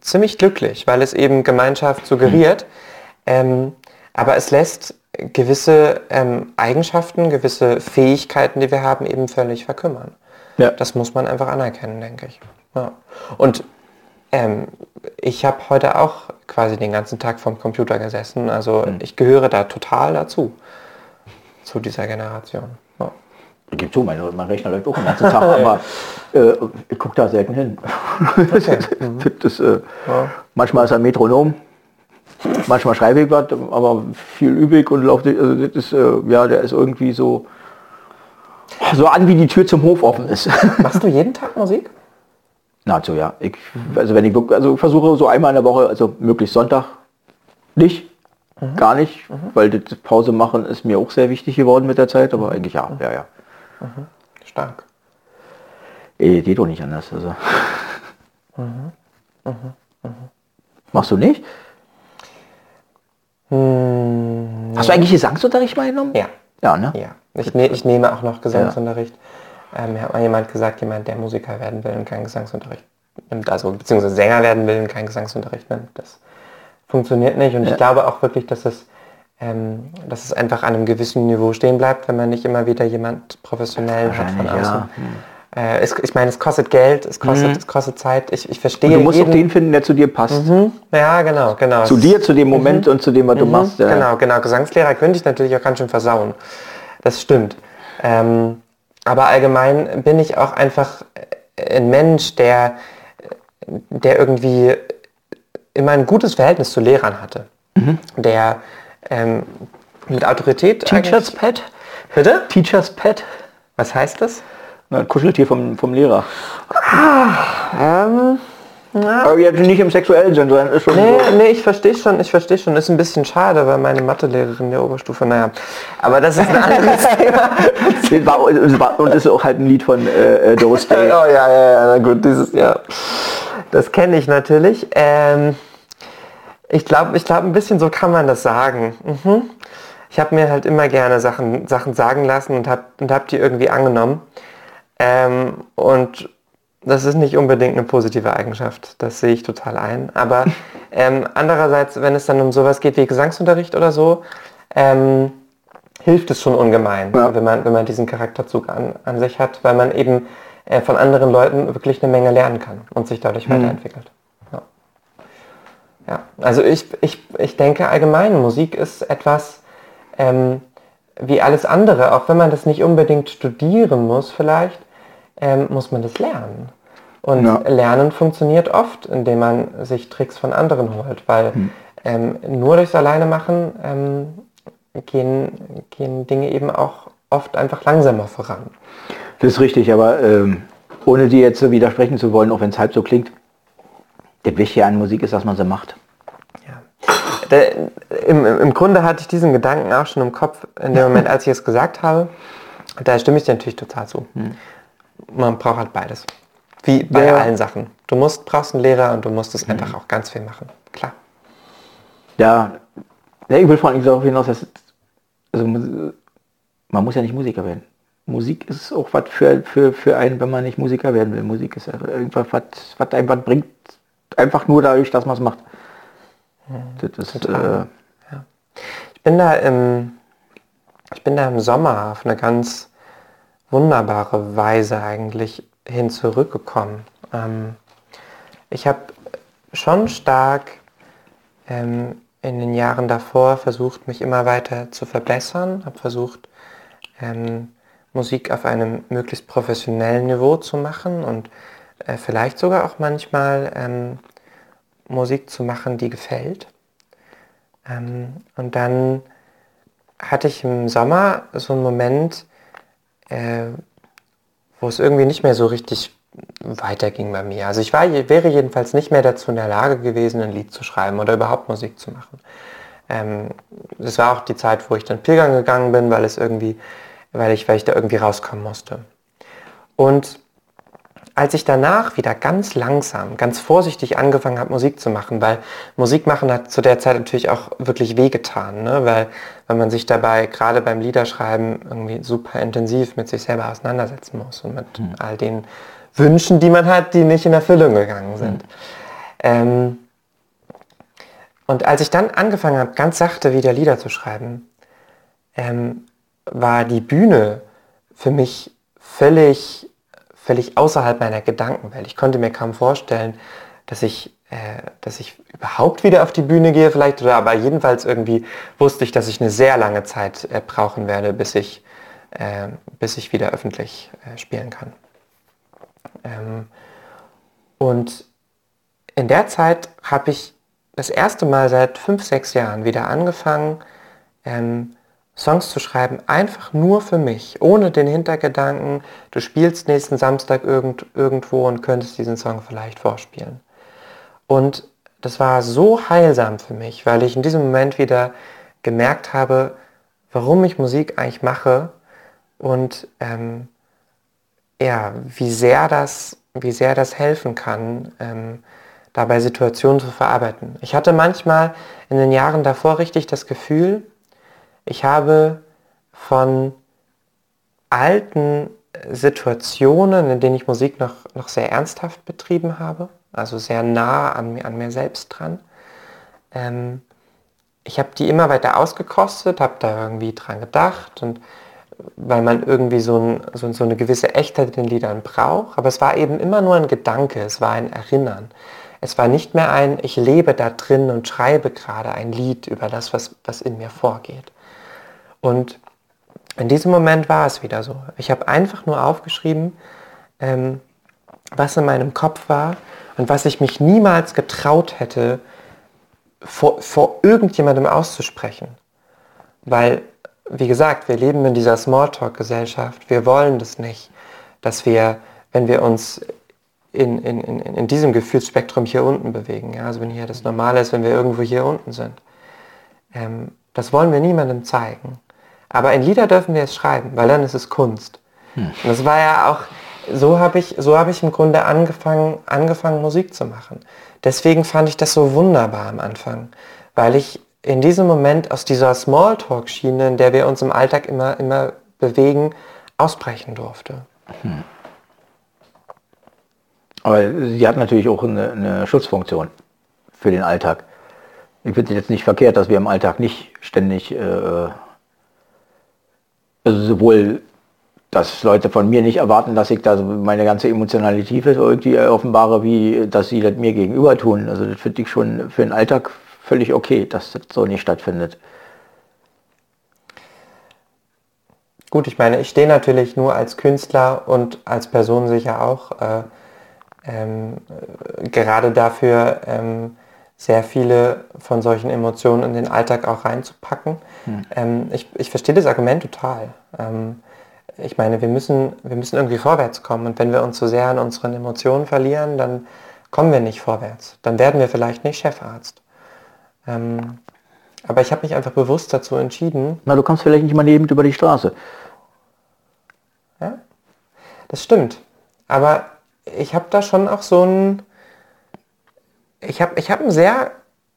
ziemlich glücklich, weil es eben Gemeinschaft suggeriert. Ähm, aber es lässt gewisse ähm, Eigenschaften, gewisse Fähigkeiten, die wir haben, eben völlig verkümmern. Ja. Das muss man einfach anerkennen, denke ich. Ja. Und ähm, ich habe heute auch quasi den ganzen Tag vom Computer gesessen. Also ich gehöre da total dazu, zu dieser Generation. Ja. Gib zu, mein, mein Rechner läuft auch den ganzen Tag, aber äh, ich gucke da selten hin. Okay. das, äh, Manchmal ist er Metronom, manchmal schreibe ich was, aber viel übig und laufe, also das ist, äh, ja, der ist irgendwie so, so an, wie die Tür zum Hof offen ist. Machst du jeden Tag Musik? Nahezu, ja. Ich, also wenn ich wirklich- also ich versuche so einmal in der Woche, also möglichst Sonntag, nicht, gar nicht, weil das Pause machen ist mir auch sehr wichtig geworden mit der Zeit, aber eigentlich ja, ja, ja. Stark. Ey, geht doch nicht anders. Also. Machst du nicht? Hast du eigentlich Gesangsunterricht mal genommen? Ja. Ja, ne? Ja. Ich, ne, ich nehme auch noch Gesangsunterricht. Ähm, mir hat mal jemand gesagt, jemand, der Musiker werden will und keinen Gesangsunterricht nimmt, also beziehungsweise Sänger werden will und keinen Gesangsunterricht nimmt, das funktioniert nicht. Und ich glaube auch wirklich, dass es, ähm, dass es einfach an einem gewissen Niveau stehen bleibt, wenn man nicht immer wieder jemand professionell hat von außen. ja. Äh, es, ich meine, es kostet Geld, es kostet, es kostet Zeit. Ich, ich verstehe Du musst auch jeden- den finden, der zu dir passt. Mhm. Ja, genau, genau. Zu dir, zu dem Moment und zu dem, was du machst. Ja. Genau, genau. Gesangslehrer könnte ich natürlich auch ganz schön versauen. Das stimmt. Ähm, aber allgemein bin ich auch einfach äh, ein Mensch, der, der irgendwie immer ein gutes Verhältnis zu Lehrern hatte. Der ähm, mit Autorität Teachers Pet? Bitte? Teachers Pet? Was heißt das? Na, ein Kuscheltier vom, vom Lehrer. Ähm, Aber jetzt nicht im sexuellen Sinn, sondern ist schon Nee, so. nee, ich verstehe schon, ich verstehe schon. Ist ein bisschen schade, weil meine Mathelehrerin der Oberstufe, naja. Aber das ist ein anderes Thema. Und ist auch halt ein Lied von äh, äh, Doris Oh Day. ja, ja, ja, na gut, dieses, ja. Das kenne ich natürlich. Ähm, ich glaube, ich glaube, ein bisschen so kann man das sagen. Mhm. Ich habe mir halt immer gerne Sachen, Sachen sagen lassen und habe und hab die irgendwie angenommen. Ähm, und das ist nicht unbedingt eine positive Eigenschaft, das sehe ich total ein. Aber ähm, andererseits, wenn es dann um sowas geht wie Gesangsunterricht oder so, ähm, hilft es schon ungemein, Ja. wenn, man, wenn man diesen Charakterzug an, an sich hat, weil man eben äh, von anderen Leuten wirklich eine Menge lernen kann und sich dadurch weiterentwickelt. Ja. Ja, also ich, ich, ich denke allgemein, Musik ist etwas ähm, wie alles andere, auch wenn man das nicht unbedingt studieren muss vielleicht, ähm, muss man das lernen. Und Ja. Lernen funktioniert oft, indem man sich Tricks von anderen holt, weil Hm. ähm, nur durchs Alleine machen ähm, gehen, gehen Dinge eben auch oft einfach langsamer voran. Das ist richtig, aber ähm, ohne dir jetzt so widersprechen zu wollen, auch wenn es halb so klingt, das Wichtige an Musik ist, dass man sie macht. Der, im, Im Grunde hatte ich diesen Gedanken auch schon im Kopf in dem Moment, als ich es gesagt habe. Da stimme ich dir natürlich total zu. Man braucht halt beides. Wie bei Ja. allen Sachen. Du musst, brauchst einen Lehrer und du musst es einfach auch ganz viel machen. Klar. Ja, ich will vor allem darauf hinaus, dass also, man muss ja nicht Musiker werden. Musik ist auch was für, für, für einen, wenn man nicht Musiker werden will. Musik ist ja irgendwas, was, was einem was bringt, einfach nur dadurch, dass man es macht. Das ist, äh, ja. Ich bin da im, ich bin da im Sommer auf eine ganz wunderbare Weise eigentlich hin zurückgekommen. Ähm, ich habe schon stark ähm, in den Jahren davor versucht, mich immer weiter zu verbessern, habe versucht, ähm, Musik auf einem möglichst professionellen Niveau zu machen und äh, vielleicht sogar auch manchmal ähm, Musik zu machen, die gefällt. Ähm, und dann hatte ich im Sommer so einen Moment, äh, wo es irgendwie nicht mehr so richtig weiterging bei mir. Also ich war, wäre jedenfalls nicht mehr dazu in der Lage gewesen, ein Lied zu schreiben oder überhaupt Musik zu machen. Ähm, das war auch die Zeit, wo ich dann pilgern gegangen bin, weil es irgendwie, weil ich, weil ich da irgendwie rauskommen musste. Und als ich danach wieder ganz langsam, ganz vorsichtig angefangen habe, Musik zu machen, weil Musik machen hat zu der Zeit natürlich auch wirklich wehgetan, ne? weil, weil man sich dabei gerade beim Liederschreiben irgendwie super intensiv mit sich selber auseinandersetzen muss und mit mhm. all den Wünschen, die man hat, die nicht in Erfüllung gegangen sind. Mhm. Ähm, und als ich dann angefangen habe, ganz sachte wieder Lieder zu schreiben, ähm, war die Bühne für mich völlig völlig außerhalb meiner Gedankenwelt. Ich konnte mir kaum vorstellen, dass ich, äh, dass ich überhaupt wieder auf die Bühne gehe vielleicht, oder aber jedenfalls irgendwie wusste ich, dass ich eine sehr lange Zeit äh, brauchen werde, bis ich, äh, bis ich wieder öffentlich äh, spielen kann. Ähm, und in der Zeit habe ich das erste Mal seit fünf, sechs Jahren wieder angefangen, ähm, Songs zu schreiben, einfach nur für mich, ohne den Hintergedanken, du spielst nächsten Samstag irgend, irgendwo und könntest diesen Song vielleicht vorspielen. Und das war so heilsam für mich, weil ich in diesem Moment wieder gemerkt habe, warum ich Musik eigentlich mache und ähm, ja, wie sehr das, wie sehr das helfen kann, ähm, dabei Situationen zu verarbeiten. Ich hatte manchmal in den Jahren davor richtig das Gefühl, ich habe von alten Situationen, in denen ich Musik noch, noch sehr ernsthaft betrieben habe, also sehr nah an mir, an mir selbst dran, ähm, ich habe die immer weiter ausgekostet, habe da irgendwie dran gedacht und weil man irgendwie so, ein, so, so, eine gewisse Echtheit in den Liedern braucht, aber es war eben immer nur ein Gedanke, es war ein Erinnern. Es war nicht mehr ein, ich lebe da drin und schreibe gerade ein Lied über das, was, was in mir vorgeht. Und in diesem Moment war es wieder so. Ich habe einfach nur aufgeschrieben, ähm, was in meinem Kopf war und was ich mich niemals getraut hätte, vor, vor irgendjemandem auszusprechen. Weil, wie gesagt, wir leben in dieser Smalltalk-Gesellschaft. Wir wollen das nicht, dass wir, wenn wir uns in, in, in, in diesem Gefühlsspektrum hier unten bewegen, ja, also wenn hier das Normale ist, wenn wir irgendwo hier unten sind, ähm, das wollen wir niemandem zeigen. Aber in Lieder dürfen wir es schreiben, weil dann ist es Kunst. Hm. Und das war ja auch, so habe ich, so habe ich im Grunde angefangen, angefangen Musik zu machen. Deswegen fand ich das so wunderbar am Anfang, weil ich in diesem Moment aus dieser Smalltalk-Schiene, in der wir uns im Alltag immer, immer bewegen, ausbrechen durfte. Hm. Aber sie hat natürlich auch eine, eine Schutzfunktion für den Alltag. Ich finde es jetzt nicht verkehrt, dass wir im Alltag nicht ständig äh, also sowohl, dass Leute von mir nicht erwarten, dass ich da meine ganze Emotionalität irgendwie offenbare, wie dass sie das mir gegenüber tun. Also das finde ich schon für den Alltag völlig okay, dass das so nicht stattfindet. Gut, ich meine, ich stehe natürlich nur als Künstler und als Person sicher auch äh, ähm, gerade dafür, ähm, sehr viele von solchen Emotionen in den Alltag auch reinzupacken. Hm. Ähm, ich, ich verstehe das Argument total. Ähm, ich meine, wir müssen, wir müssen irgendwie vorwärts kommen und wenn wir uns so sehr an unseren Emotionen verlieren, dann kommen wir nicht vorwärts. Dann werden wir vielleicht nicht Chefarzt. Ähm, aber ich habe mich einfach bewusst dazu entschieden. Na, du kommst vielleicht nicht mal lebend über die Straße. Ja, das stimmt. Aber ich habe da schon auch so ein, ich habe ich hab einen, sehr,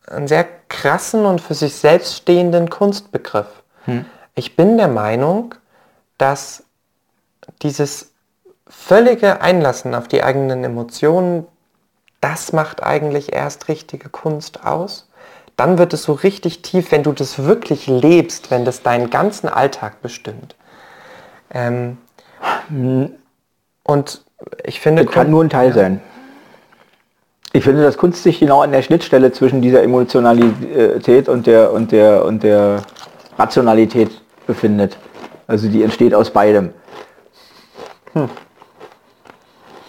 einen sehr krassen und für sich selbst stehenden Kunstbegriff. Hm. Ich bin der Meinung, dass dieses völlige Einlassen auf die eigenen Emotionen das macht eigentlich erst richtige Kunst aus. Dann wird es so richtig tief, wenn du das wirklich lebst, wenn das deinen ganzen Alltag bestimmt. Ähm, und ich finde... Das kann nur ein Teil ja. sein. Ich finde, dass Kunst sich genau an der Schnittstelle zwischen dieser Emotionalität und der, und der, und der Rationalität befindet. Also die entsteht aus beidem. Hm.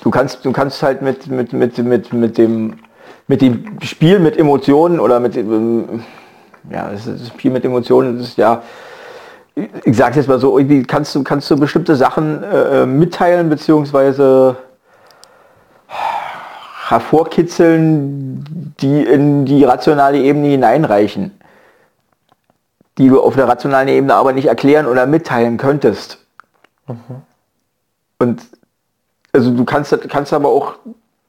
Du kannst, du kannst halt mit, mit, mit, mit, mit, dem, mit dem Spiel mit Emotionen oder mit ähm, ja, Spiel mit Emotionen ist ja, ich sage jetzt mal so, kannst du, kannst du bestimmte Sachen äh, mitteilen beziehungsweise hervorkitzeln, die in die rationale Ebene hineinreichen, die du auf der rationalen Ebene aber nicht erklären oder mitteilen könntest. Mhm. Und also du kannst, kannst aber auch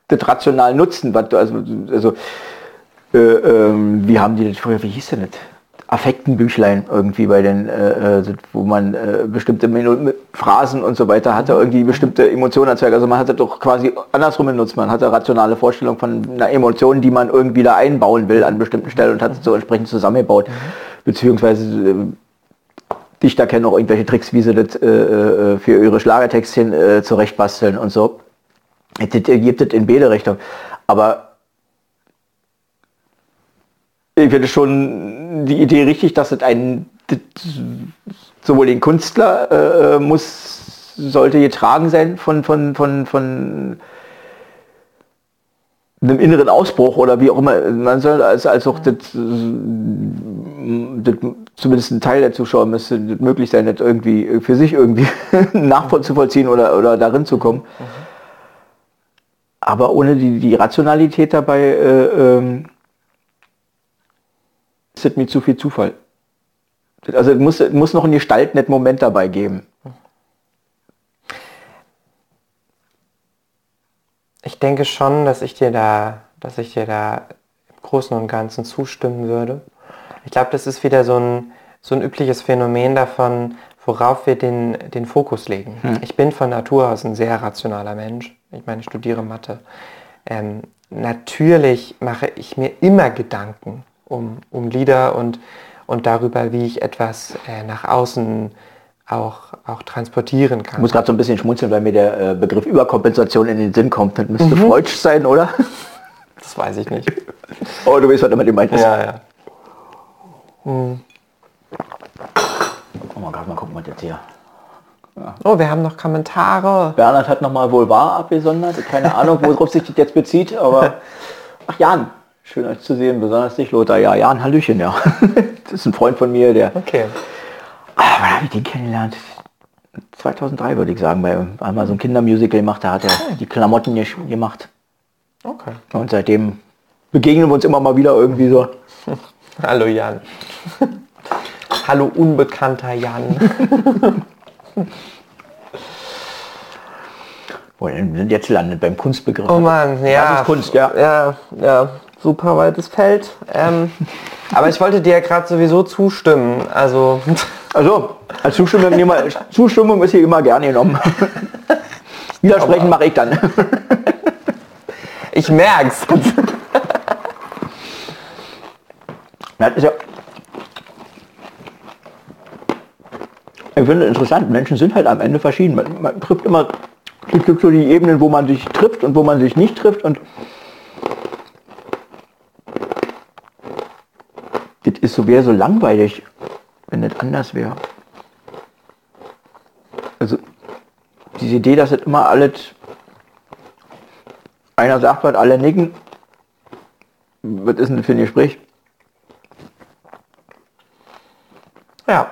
das rational nutzen, was du, also, also äh, ähm, wie haben die das früher, wie hieß denn das? Affektenbüchlein irgendwie bei den, äh, äh wo man äh, bestimmte Minu Phrasen und so weiter hatte, irgendwie bestimmte Emotionen erzeugt. Also man hatte doch quasi andersrum benutzt. Man hatte rationale Vorstellung von einer Emotion, die man irgendwie da einbauen will an bestimmten Stellen und hat es so entsprechend zusammengebaut. Mhm. Beziehungsweise äh, Dichter kennen auch irgendwelche Tricks, wie sie das äh, äh für ihre Schlagertextchen äh, zurechtbasteln und so. Das gibt es in beide Richtungen. Aber ich finde schon die Idee richtig, dass es ein sowohl den Künstler äh, muss sollte getragen sein von von von von einem inneren Ausbruch oder wie auch immer man soll als als auch das, das zumindest ein Teil der Zuschauer müsste möglich sein, das irgendwie für sich irgendwie nachvollziehen oder oder darin zu kommen. Mhm. Aber ohne die, die Rationalität dabei äh, ähm, ist das mir zu viel Zufall. Also es muss, muss noch ein gestaltenden Moment dabei geben. Ich denke schon, dass ich dir da, dass ich dir da im Großen und Ganzen zustimmen würde. Ich glaube, das ist wieder so ein, so ein übliches Phänomen davon, worauf wir den, den Fokus legen. Hm. Ich bin von Natur aus ein sehr rationaler Mensch. Ich meine, ich studiere Mathe. Ähm, natürlich mache ich mir immer Gedanken um, um Lieder und, und darüber, wie ich etwas äh, nach außen auch, auch transportieren kann. Ich muss gerade so ein bisschen schmunzeln, weil mir der äh, Begriff Überkompensation in den Sinn kommt. Das müsste mhm. Freudsch sein, oder? Das weiß ich nicht. oh, du weißt, was damit gemeint ist. Ja, ja. Hm. Oh mein Gott, mal gucken, was jetzt hier. Ja. Oh, wir haben noch Kommentare. Bernhard hat nochmal wohl wahr abgesondert. Keine Ahnung, worauf sich das jetzt bezieht, aber... Ach, Jan, Schön euch zu sehen, besonders dich, Lothar. Ja, ja, ein Hallöchen, ja. das ist ein Freund von mir, der... Okay. Ah, wann habe ich den kennengelernt? 2003 würde ich sagen, weil einmal so ein Kindermusical gemacht, da hat er die Klamotten gemacht. Okay. Und seitdem begegnen wir uns immer mal wieder irgendwie so. Hallo Jan. Hallo unbekannter Jan. wir sind jetzt landet beim Kunstbegriff. Oh Mann, ja. Das ist Kunst, ja. Ja, ja super weites Feld. Ähm, aber ich wollte dir ja gerade sowieso zustimmen. Also, also als Zustimmung, immer, Zustimmung ist hier immer gerne genommen. Widersprechen mache ich dann. ich merk's. Das ist ja ich finde interessant, Menschen sind halt am Ende verschieden. Man, man trifft immer, es gibt so die Ebenen, wo man sich trifft und wo man sich nicht trifft und ist so, wäre so langweilig, wenn das anders wäre. Also diese Idee, dass das immer alles, einer sagt was, alle nicken, was ist denn für ein Gespräch? Ja.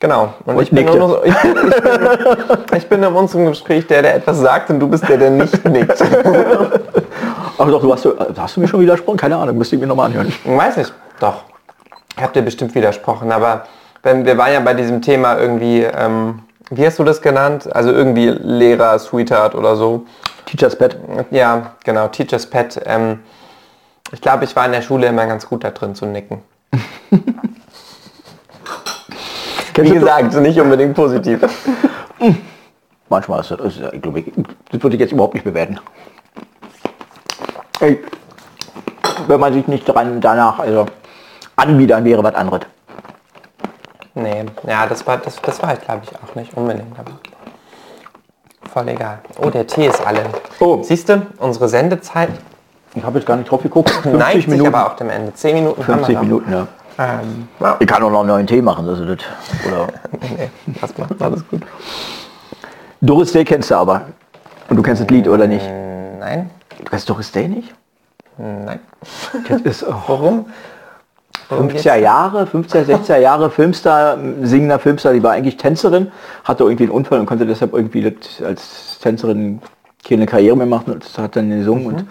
Genau. Und, ich, bin so, ich, bin, ich, bin, ich, bin, in unserem Gespräch der, der etwas sagt und du bist der, der nicht nickt. Ach doch, du hast, hast du mir schon widersprochen? Keine Ahnung, müsste ich mir nochmal anhören. Weiß nicht. Doch. Ich habe dir bestimmt widersprochen, aber wenn, wir waren ja bei diesem Thema irgendwie, ähm, wie hast du das genannt? Also irgendwie Lehrer, Sweetheart oder so. Teacher's Pet. Ja, genau, Teacher's Pet. Ähm, ich glaube, ich war in der Schule immer ganz gut da drin zu nicken. Wie gesagt, nicht unbedingt positiv. Manchmal ist das, ich glaube, das würde ich jetzt überhaupt nicht bewerten. Ey, wenn man sich nicht dran danach also anbiedern wäre was anderes. Nee, ja, das war, das, das war ich glaube ich auch nicht unbedingt, aber voll egal. Oh, der Tee ist alle. Oh. Siehst du, unsere Sendezeit Ich habe jetzt gar nicht drauf geguckt. 50 neigt Minuten. aber auch dem Ende. 10 Minuten 50 haben wir Minuten, ja. Ähm, ja, Ich kann auch noch einen neuen Tee machen. Also das, oder nee, passt mal, alles gut. Doris Day kennst du aber. Und du kennst das Lied, oder nicht? Nein, Du kennst Doris Day nicht? nein. Das ist oh, Warum? Worum 50er Jahre, 50er, 60er Jahre Filmstar, singender Filmstar, die war eigentlich Tänzerin, hatte irgendwie einen Unfall und konnte deshalb irgendwie als Tänzerin keine Karriere mehr machen und hat dann gesungen und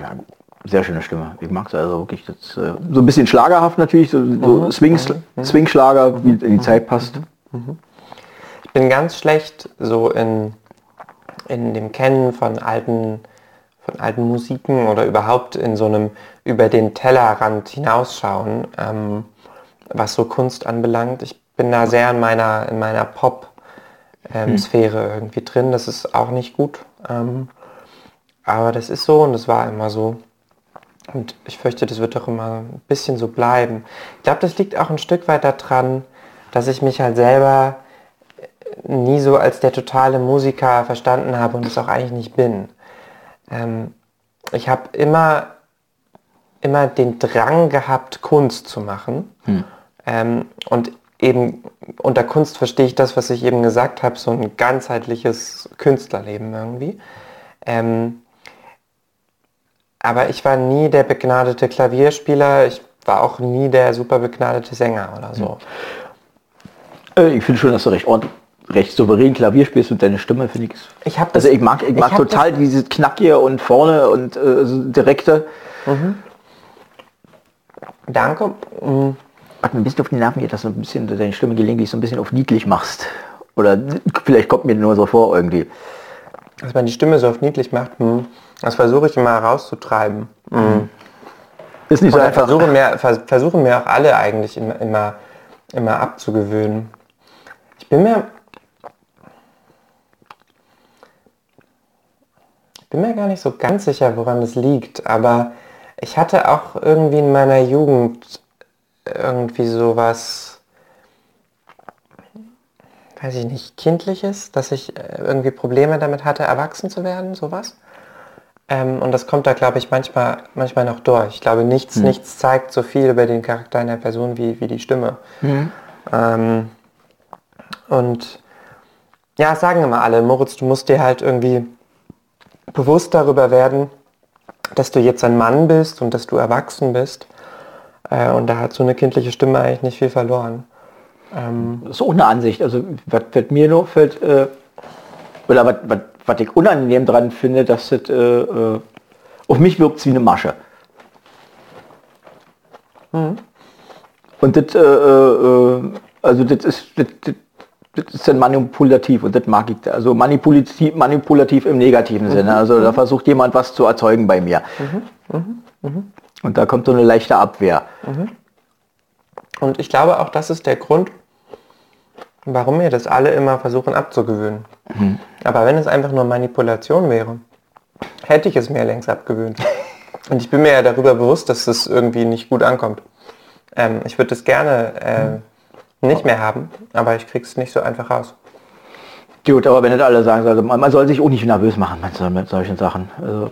ja, sehr schöne Stimme. Ich mag es also wirklich. Das, äh, so ein bisschen schlagerhaft natürlich, so, so Swing, Swing-Schlager, wie in die Zeit passt. Ich bin ganz schlecht so in, in dem Kennen von alten, von alten Musiken oder überhaupt in so einem über den Tellerrand hinausschauen, ähm, was so Kunst anbelangt. Ich bin da sehr in meiner, in meiner Pop-Sphäre irgendwie drin. Das ist auch nicht gut. Ähm, aber das ist so und das war immer so. Und ich fürchte, das wird doch immer ein bisschen so bleiben. Ich glaube, das liegt auch ein Stück weit daran, dass ich mich halt selber nie so als der totale Musiker verstanden habe und es auch eigentlich nicht bin. Ähm, ich habe immer, immer den Drang gehabt, Kunst zu machen. Ähm, und eben unter Kunst verstehe ich das, was ich eben gesagt habe, so ein ganzheitliches Künstlerleben irgendwie. Ähm, aber ich war nie der begnadete Klavierspieler, ich war auch nie der super begnadete Sänger oder so. Äh, ich finde schon, dass du recht ordentlich, recht souverän Klavier spielst und deine Stimme finde ich. Ich hab also das- ich mag, ich mag total dieses Knackige und vorne und äh, direkte. Danke. Mm, Was mir ein bisschen auf die Nerven geht, dass du ein bisschen deine Stimme gelegentlich so ein bisschen auf niedlich machst. Oder vielleicht kommt mir nur so vor irgendwie. Dass man die Stimme so oft niedlich macht, hm, das versuche ich immer herauszutreiben. Hm. Ist nicht so einfach. versuchen mir, vers versuchen mir auch alle eigentlich immer, immer, immer abzugewöhnen. Ich bin mir... bin mir gar nicht so ganz sicher, woran es liegt, aber ich hatte auch irgendwie in meiner Jugend irgendwie sowas, weiß ich nicht, kindliches, dass ich äh, irgendwie Probleme damit hatte, erwachsen zu werden, sowas. Ähm, und das kommt da, glaube ich, manchmal, manchmal noch durch. Ich glaube, nichts, nichts zeigt so viel über den Charakter einer Person wie, wie die Stimme. Ähm, und ja, sagen immer alle, Moritz, du musst dir halt irgendwie bewusst darüber werden, dass du jetzt ein Mann bist und dass du erwachsen bist. Äh, und da hat so eine kindliche Stimme eigentlich nicht viel verloren. Ähm, Das ist auch eine Ansicht. Also was, was mir nur fällt, äh, oder was, was, was ich unangenehm dran finde, dass das äh, äh, auf mich wirkt wie eine Masche. Und das, äh, äh, also das ist, das, das, ist dann manipulativ und das mag ich. Also manipulativ, manipulativ im negativen Sinne. Also da versucht jemand was zu erzeugen bei mir. Und da kommt so eine leichte Abwehr. Und ich glaube auch, das ist der Grund, warum wir das alle immer versuchen abzugewöhnen. Aber wenn es einfach nur Manipulation wäre, hätte ich es mir längst abgewöhnt. Und ich bin mir ja darüber bewusst, dass es irgendwie nicht gut ankommt. Ähm, ich würde es gerne äh, nicht mehr haben, aber ich krieg's nicht so einfach raus. Gut, aber wenn nicht alle sagen, also man, soll sich auch nicht nervös machen mit, so- mit solchen Sachen. Also,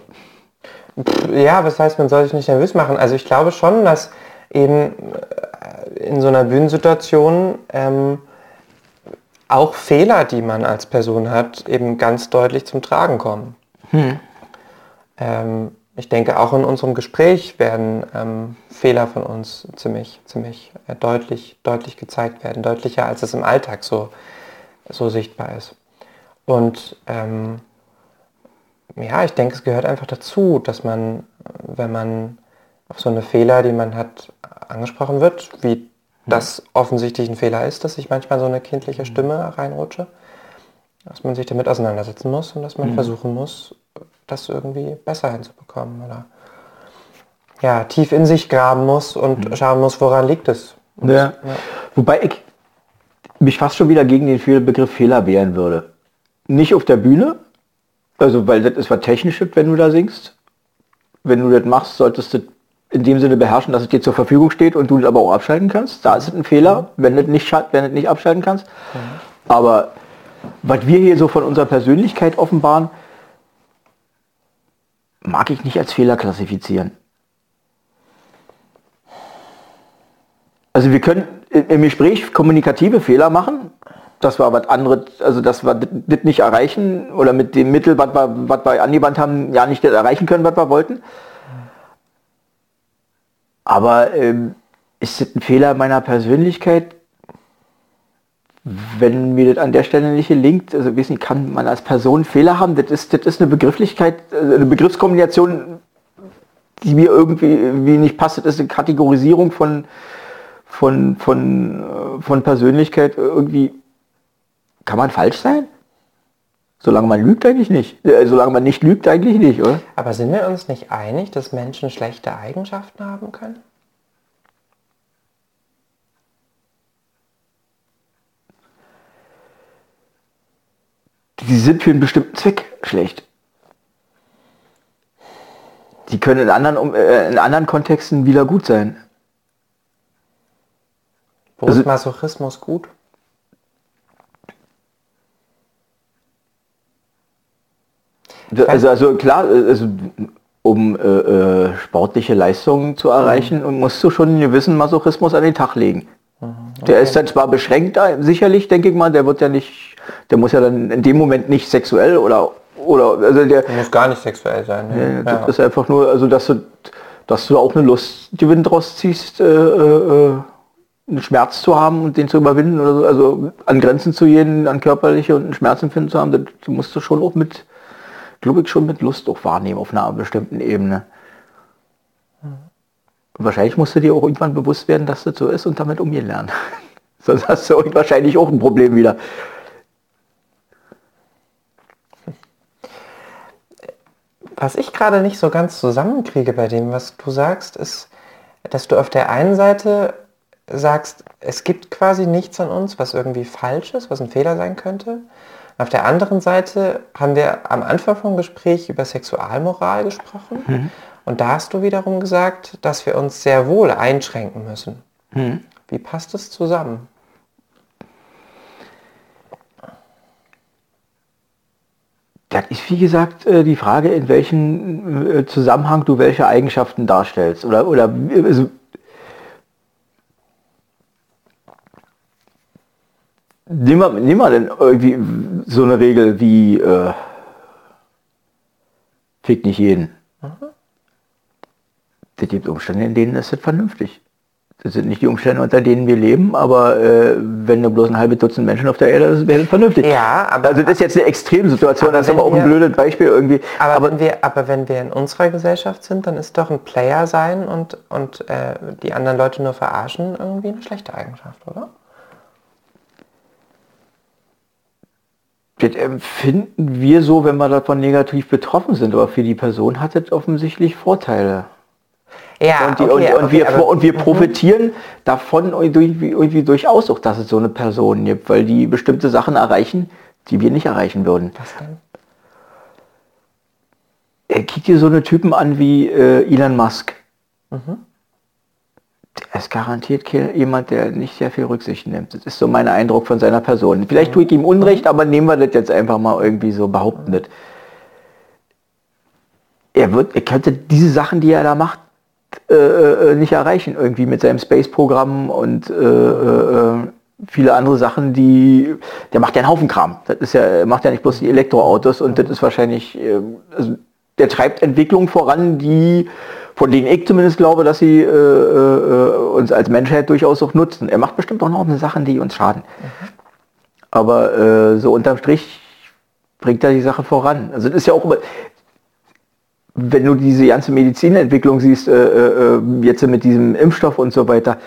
Ja, was heißt, man soll sich nicht nervös machen? Also ich glaube schon, dass eben äh, in so einer Bühnensituation ähm, auch Fehler, die man als Person hat, eben ganz deutlich zum Tragen kommen. Ähm, ich denke, auch in unserem Gespräch werden ähm, Fehler von uns ziemlich, ziemlich äh, deutlich, deutlich gezeigt werden, deutlicher als es im Alltag so, so sichtbar ist. Und ähm, ja, ich denke, es gehört einfach dazu, dass man, wenn man auf so eine Fehler, die man hat, angesprochen wird, wie das offensichtlich ein Fehler ist, dass ich manchmal so eine kindliche Stimme reinrutsche, dass man sich damit auseinandersetzen muss und dass man versuchen muss, das irgendwie besser hinzubekommen oder ja, tief in sich graben muss und schauen muss, woran liegt es. Und ja. Wobei ich mich fast schon wieder gegen den Begriff Fehler wehren würde. Nicht auf der Bühne, Also, weil das ist was Technisches, wenn du da singst. Wenn du das machst, solltest du in dem Sinne beherrschen, dass es dir zur Verfügung steht und du es aber auch abschalten kannst. Da ist es ein Fehler, wenn du es nicht, wenn du nicht abschalten kannst. Aber was wir hier so von unserer Persönlichkeit offenbaren, mag ich nicht als Fehler klassifizieren. Also wir können im Gespräch kommunikative Fehler machen, dass wir was anderes, also dass wir das nicht erreichen oder mit dem Mittel, was wir, was wir angewandt haben, ja nicht das erreichen können, was wir wollten. Aber ähm, ist das ein Fehler meiner Persönlichkeit? Wenn mir das an der Stelle nicht gelingt, also wissen kann man als Person Fehler haben? Das ist, das ist eine Begrifflichkeit, äh, eine Begriffskombination, die mir irgendwie wie nicht passt. Das ist eine Kategorisierung von, von, von, äh, von Persönlichkeit irgendwie, kann man falsch sein? Solange man lügt eigentlich nicht. Äh, solange man nicht lügt eigentlich nicht, oder? Aber sind wir uns nicht einig, dass Menschen schlechte Eigenschaften haben können? Die sind für einen bestimmten Zweck schlecht. Die können in anderen, äh, in anderen Kontexten wieder gut sein. Wo also, ist Masochismus gut? Also, also klar, also, um äh, äh, sportliche Leistungen zu erreichen, mhm. musst du schon einen gewissen Masochismus an den Tag legen. Okay. Der ist dann zwar beschränkt, sicherlich, denke ich mal, der wird ja nicht, der muss ja dann in dem Moment nicht sexuell oder oder also der, muss gar nicht sexuell sein. Ne? Ja, das ist einfach nur, also dass du, dass du auch eine Lustgewinn draus ziehst. Äh, äh einen Schmerz zu haben und den zu überwinden oder so, also an Grenzen zu gehen, an körperliche und einen Schmerzempfinden zu haben, das musst du schon auch mit, glaube ich, schon mit Lust auch wahrnehmen auf einer bestimmten Ebene. Wahrscheinlich musst du dir auch irgendwann bewusst werden, dass das so ist und damit umgehen lernen. Sonst hast du wahrscheinlich auch ein Problem wieder. Was ich gerade nicht so ganz zusammenkriege bei dem, was du sagst, ist, dass du auf der einen Seite sagst, es gibt quasi nichts an uns, was irgendwie falsch ist, was ein Fehler sein könnte. Auf der anderen Seite haben wir am Anfang vom Gespräch über Sexualmoral gesprochen. Mhm. Und da hast du wiederum gesagt, dass wir uns sehr wohl einschränken müssen. Mhm. Wie passt es zusammen? Das ist wie gesagt äh, die Frage, in welchem äh, Zusammenhang du welche Eigenschaften darstellst. Oder, oder also Nimm mal, nimm mal denn irgendwie so eine Regel wie äh, fick nicht jeden. Mhm. Das gibt Umstände, in denen ist das vernünftig. Das sind nicht die Umstände, unter denen wir leben, aber äh, wenn nur bloß ein halbes Dutzend Menschen auf der Erde ist, wäre das vernünftig. Ja, aber also das ist jetzt eine Extremsituation, das ist aber auch ein blödes Beispiel irgendwie. Aber, aber, wenn wir, aber wenn wir in unserer Gesellschaft sind, dann ist doch ein Player sein und, und äh, die anderen Leute nur verarschen irgendwie eine schlechte Eigenschaft, oder? Das empfinden wir so, wenn wir davon negativ betroffen sind, aber für die Person hat es offensichtlich Vorteile. Ja, und, die, okay, und, und okay, wir, und wir mhm. profitieren davon irgendwie, irgendwie durchaus auch, dass es so eine Person gibt, weil die bestimmte Sachen erreichen, die wir nicht erreichen würden. Was denn? Er kriegt dir so eine Typen an wie äh, Elon Musk. Mhm er ist garantiert jemand, der nicht sehr viel Rücksicht nimmt. Das ist so mein Eindruck von seiner Person. Vielleicht tue ich ihm Unrecht, aber nehmen wir das jetzt einfach mal irgendwie so behaupten. Er, wird, er könnte diese Sachen, die er da macht, äh, äh nicht erreichen. Irgendwie mit seinem Space-Programm und äh, äh, viele andere Sachen, die... Der macht ja einen Haufen Kram. Das ist ja, er macht ja nicht bloß die Elektroautos und das ist wahrscheinlich... Äh, also, der treibt Entwicklungen voran, die von denen ich zumindest glaube, dass sie äh, äh, uns als Menschheit durchaus auch nutzen. Er macht bestimmt auch noch Sachen, die uns schaden. Mhm. Aber äh, so unterm Strich bringt er die Sache voran. Also das ist ja auch immer, wenn du diese ganze Medizinentwicklung siehst, äh, äh, jetzt mit diesem Impfstoff und so weiter,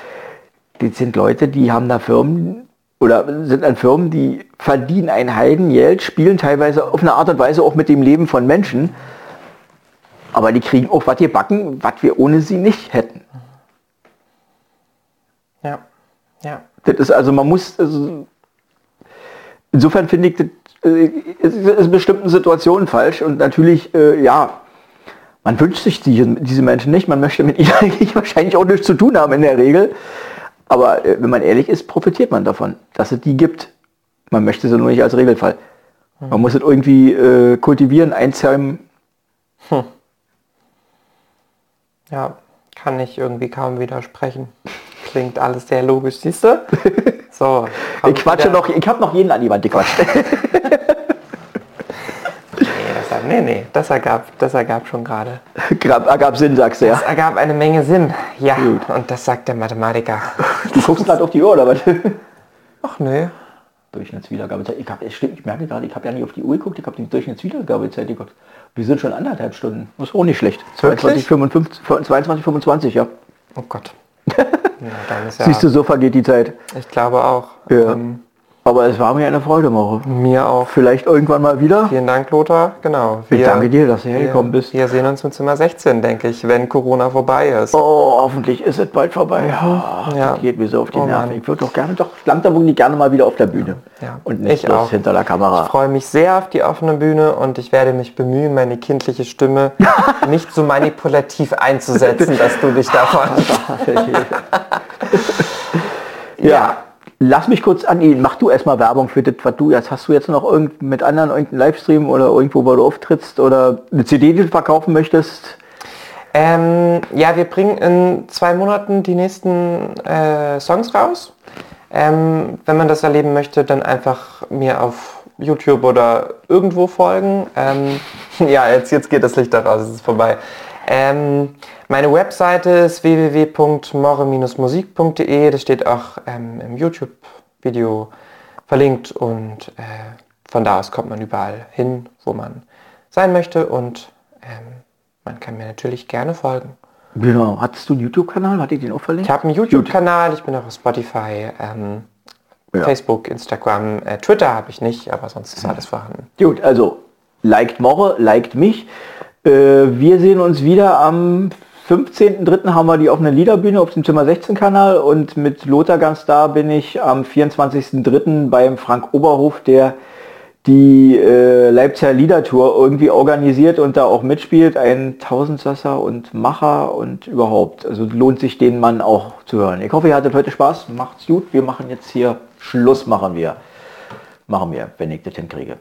das sind Leute, die haben da Firmen oder sind an Firmen, die verdienen ein Heidengeld, spielen teilweise auf eine Art und Weise auch mit dem Leben von Menschen aber die kriegen auch was gebacken, was wir ohne sie nicht hätten. Ja, ja. Das ist also, man muss, also, insofern finde ich, das, äh, ist in bestimmten Situationen falsch und natürlich, äh, ja, man wünscht sich diese, diese Menschen nicht, man möchte mit ihnen eigentlich wahrscheinlich auch nichts zu tun haben in der Regel. Aber äh, wenn man ehrlich ist, profitiert man davon, dass es die gibt. Man möchte sie nur nicht als Regelfall. Man muss es irgendwie äh, kultivieren, einzäumen. Hm. Ja, kann ich irgendwie kaum widersprechen. Klingt alles sehr logisch, siehst du? So. Ich quatsche noch, ich habe noch jeden an die Wand gequatscht. nee, das, nee, das ergab, das ergab schon gerade. Ergab Sinn, sagst du ja. Das ergab eine Menge Sinn. Ja, Gut. und das sagt der Mathematiker. Du guckst gerade auf die Uhr, oder was? Ach nee. Durchschnittswiedergabezeit. Ich, hab, ich merke gerade, ich habe ja nicht auf die Uhr geguckt, ich habe die Durchschnittswiedergabezeit geguckt. Wir sind schon anderthalb Stunden. Das ist auch nicht schlecht. 22, 55, 22, 25, ja. Oh Gott. Ja, Siehst du, so vergeht die Zeit. Ich glaube auch. Ja. Ähm, aber es war mir eine Freude, Mauro. Mir auch. Vielleicht irgendwann mal wieder. Vielen Dank, Lothar. Genau. Wir, ich danke dir, dass du hergekommen bist. Wir sehen uns im Zimmer 16, denke ich, wenn Corona vorbei ist. Oh, hoffentlich ist es bald vorbei. Ja, ja. Das geht mir so auf die oh, Nerven. Ich würde doch gerne, doch langsam nicht gerne mal wieder auf der Bühne. Ja. Und nicht ich auch. hinter der Kamera. Ich freue mich sehr auf die offene Bühne und ich werde mich bemühen, meine kindliche Stimme nicht so manipulativ einzusetzen, dass du dich davon... ja. ja. Lass mich kurz an ihn. Mach du erstmal Werbung für das, was du jetzt hast. Du jetzt noch irgend mit anderen irgendeinen Livestream oder irgendwo, wo du auftrittst oder eine CD, die du verkaufen möchtest? Ähm, ja, wir bringen in zwei Monaten die nächsten äh, Songs raus. Ähm, wenn man das erleben möchte, dann einfach mir auf YouTube oder irgendwo folgen. Ähm, ja, jetzt, jetzt geht das Licht daraus, es ist vorbei. Ähm, meine Webseite ist www.more-musik.de. Das steht auch ähm, im YouTube-Video verlinkt und äh, von da aus kommt man überall hin, wo man sein möchte und ähm, man kann mir natürlich gerne folgen. Genau. Hattest du einen YouTube-Kanal? Hat ihr den auch verlinkt? Ich habe einen YouTube-Kanal, ich bin auch auf Spotify, ähm, ja. Facebook, Instagram, äh, Twitter habe ich nicht, aber sonst ist alles vorhanden. Gut, also liked Morre, liked mich. Äh, wir sehen uns wieder am 15.03. haben wir die offene Liederbühne auf dem Zimmer 16 Kanal und mit Lothar ganz da bin ich am 24.03. beim Frank Oberhof, der die äh, Leipziger Liedertour irgendwie organisiert und da auch mitspielt. Ein Tausendsasser und Macher und überhaupt. Also lohnt sich den Mann auch zu hören. Ich hoffe, ihr hattet heute Spaß. Macht's gut. Wir machen jetzt hier Schluss, machen wir. Machen wir, wenn ich das hinkriege.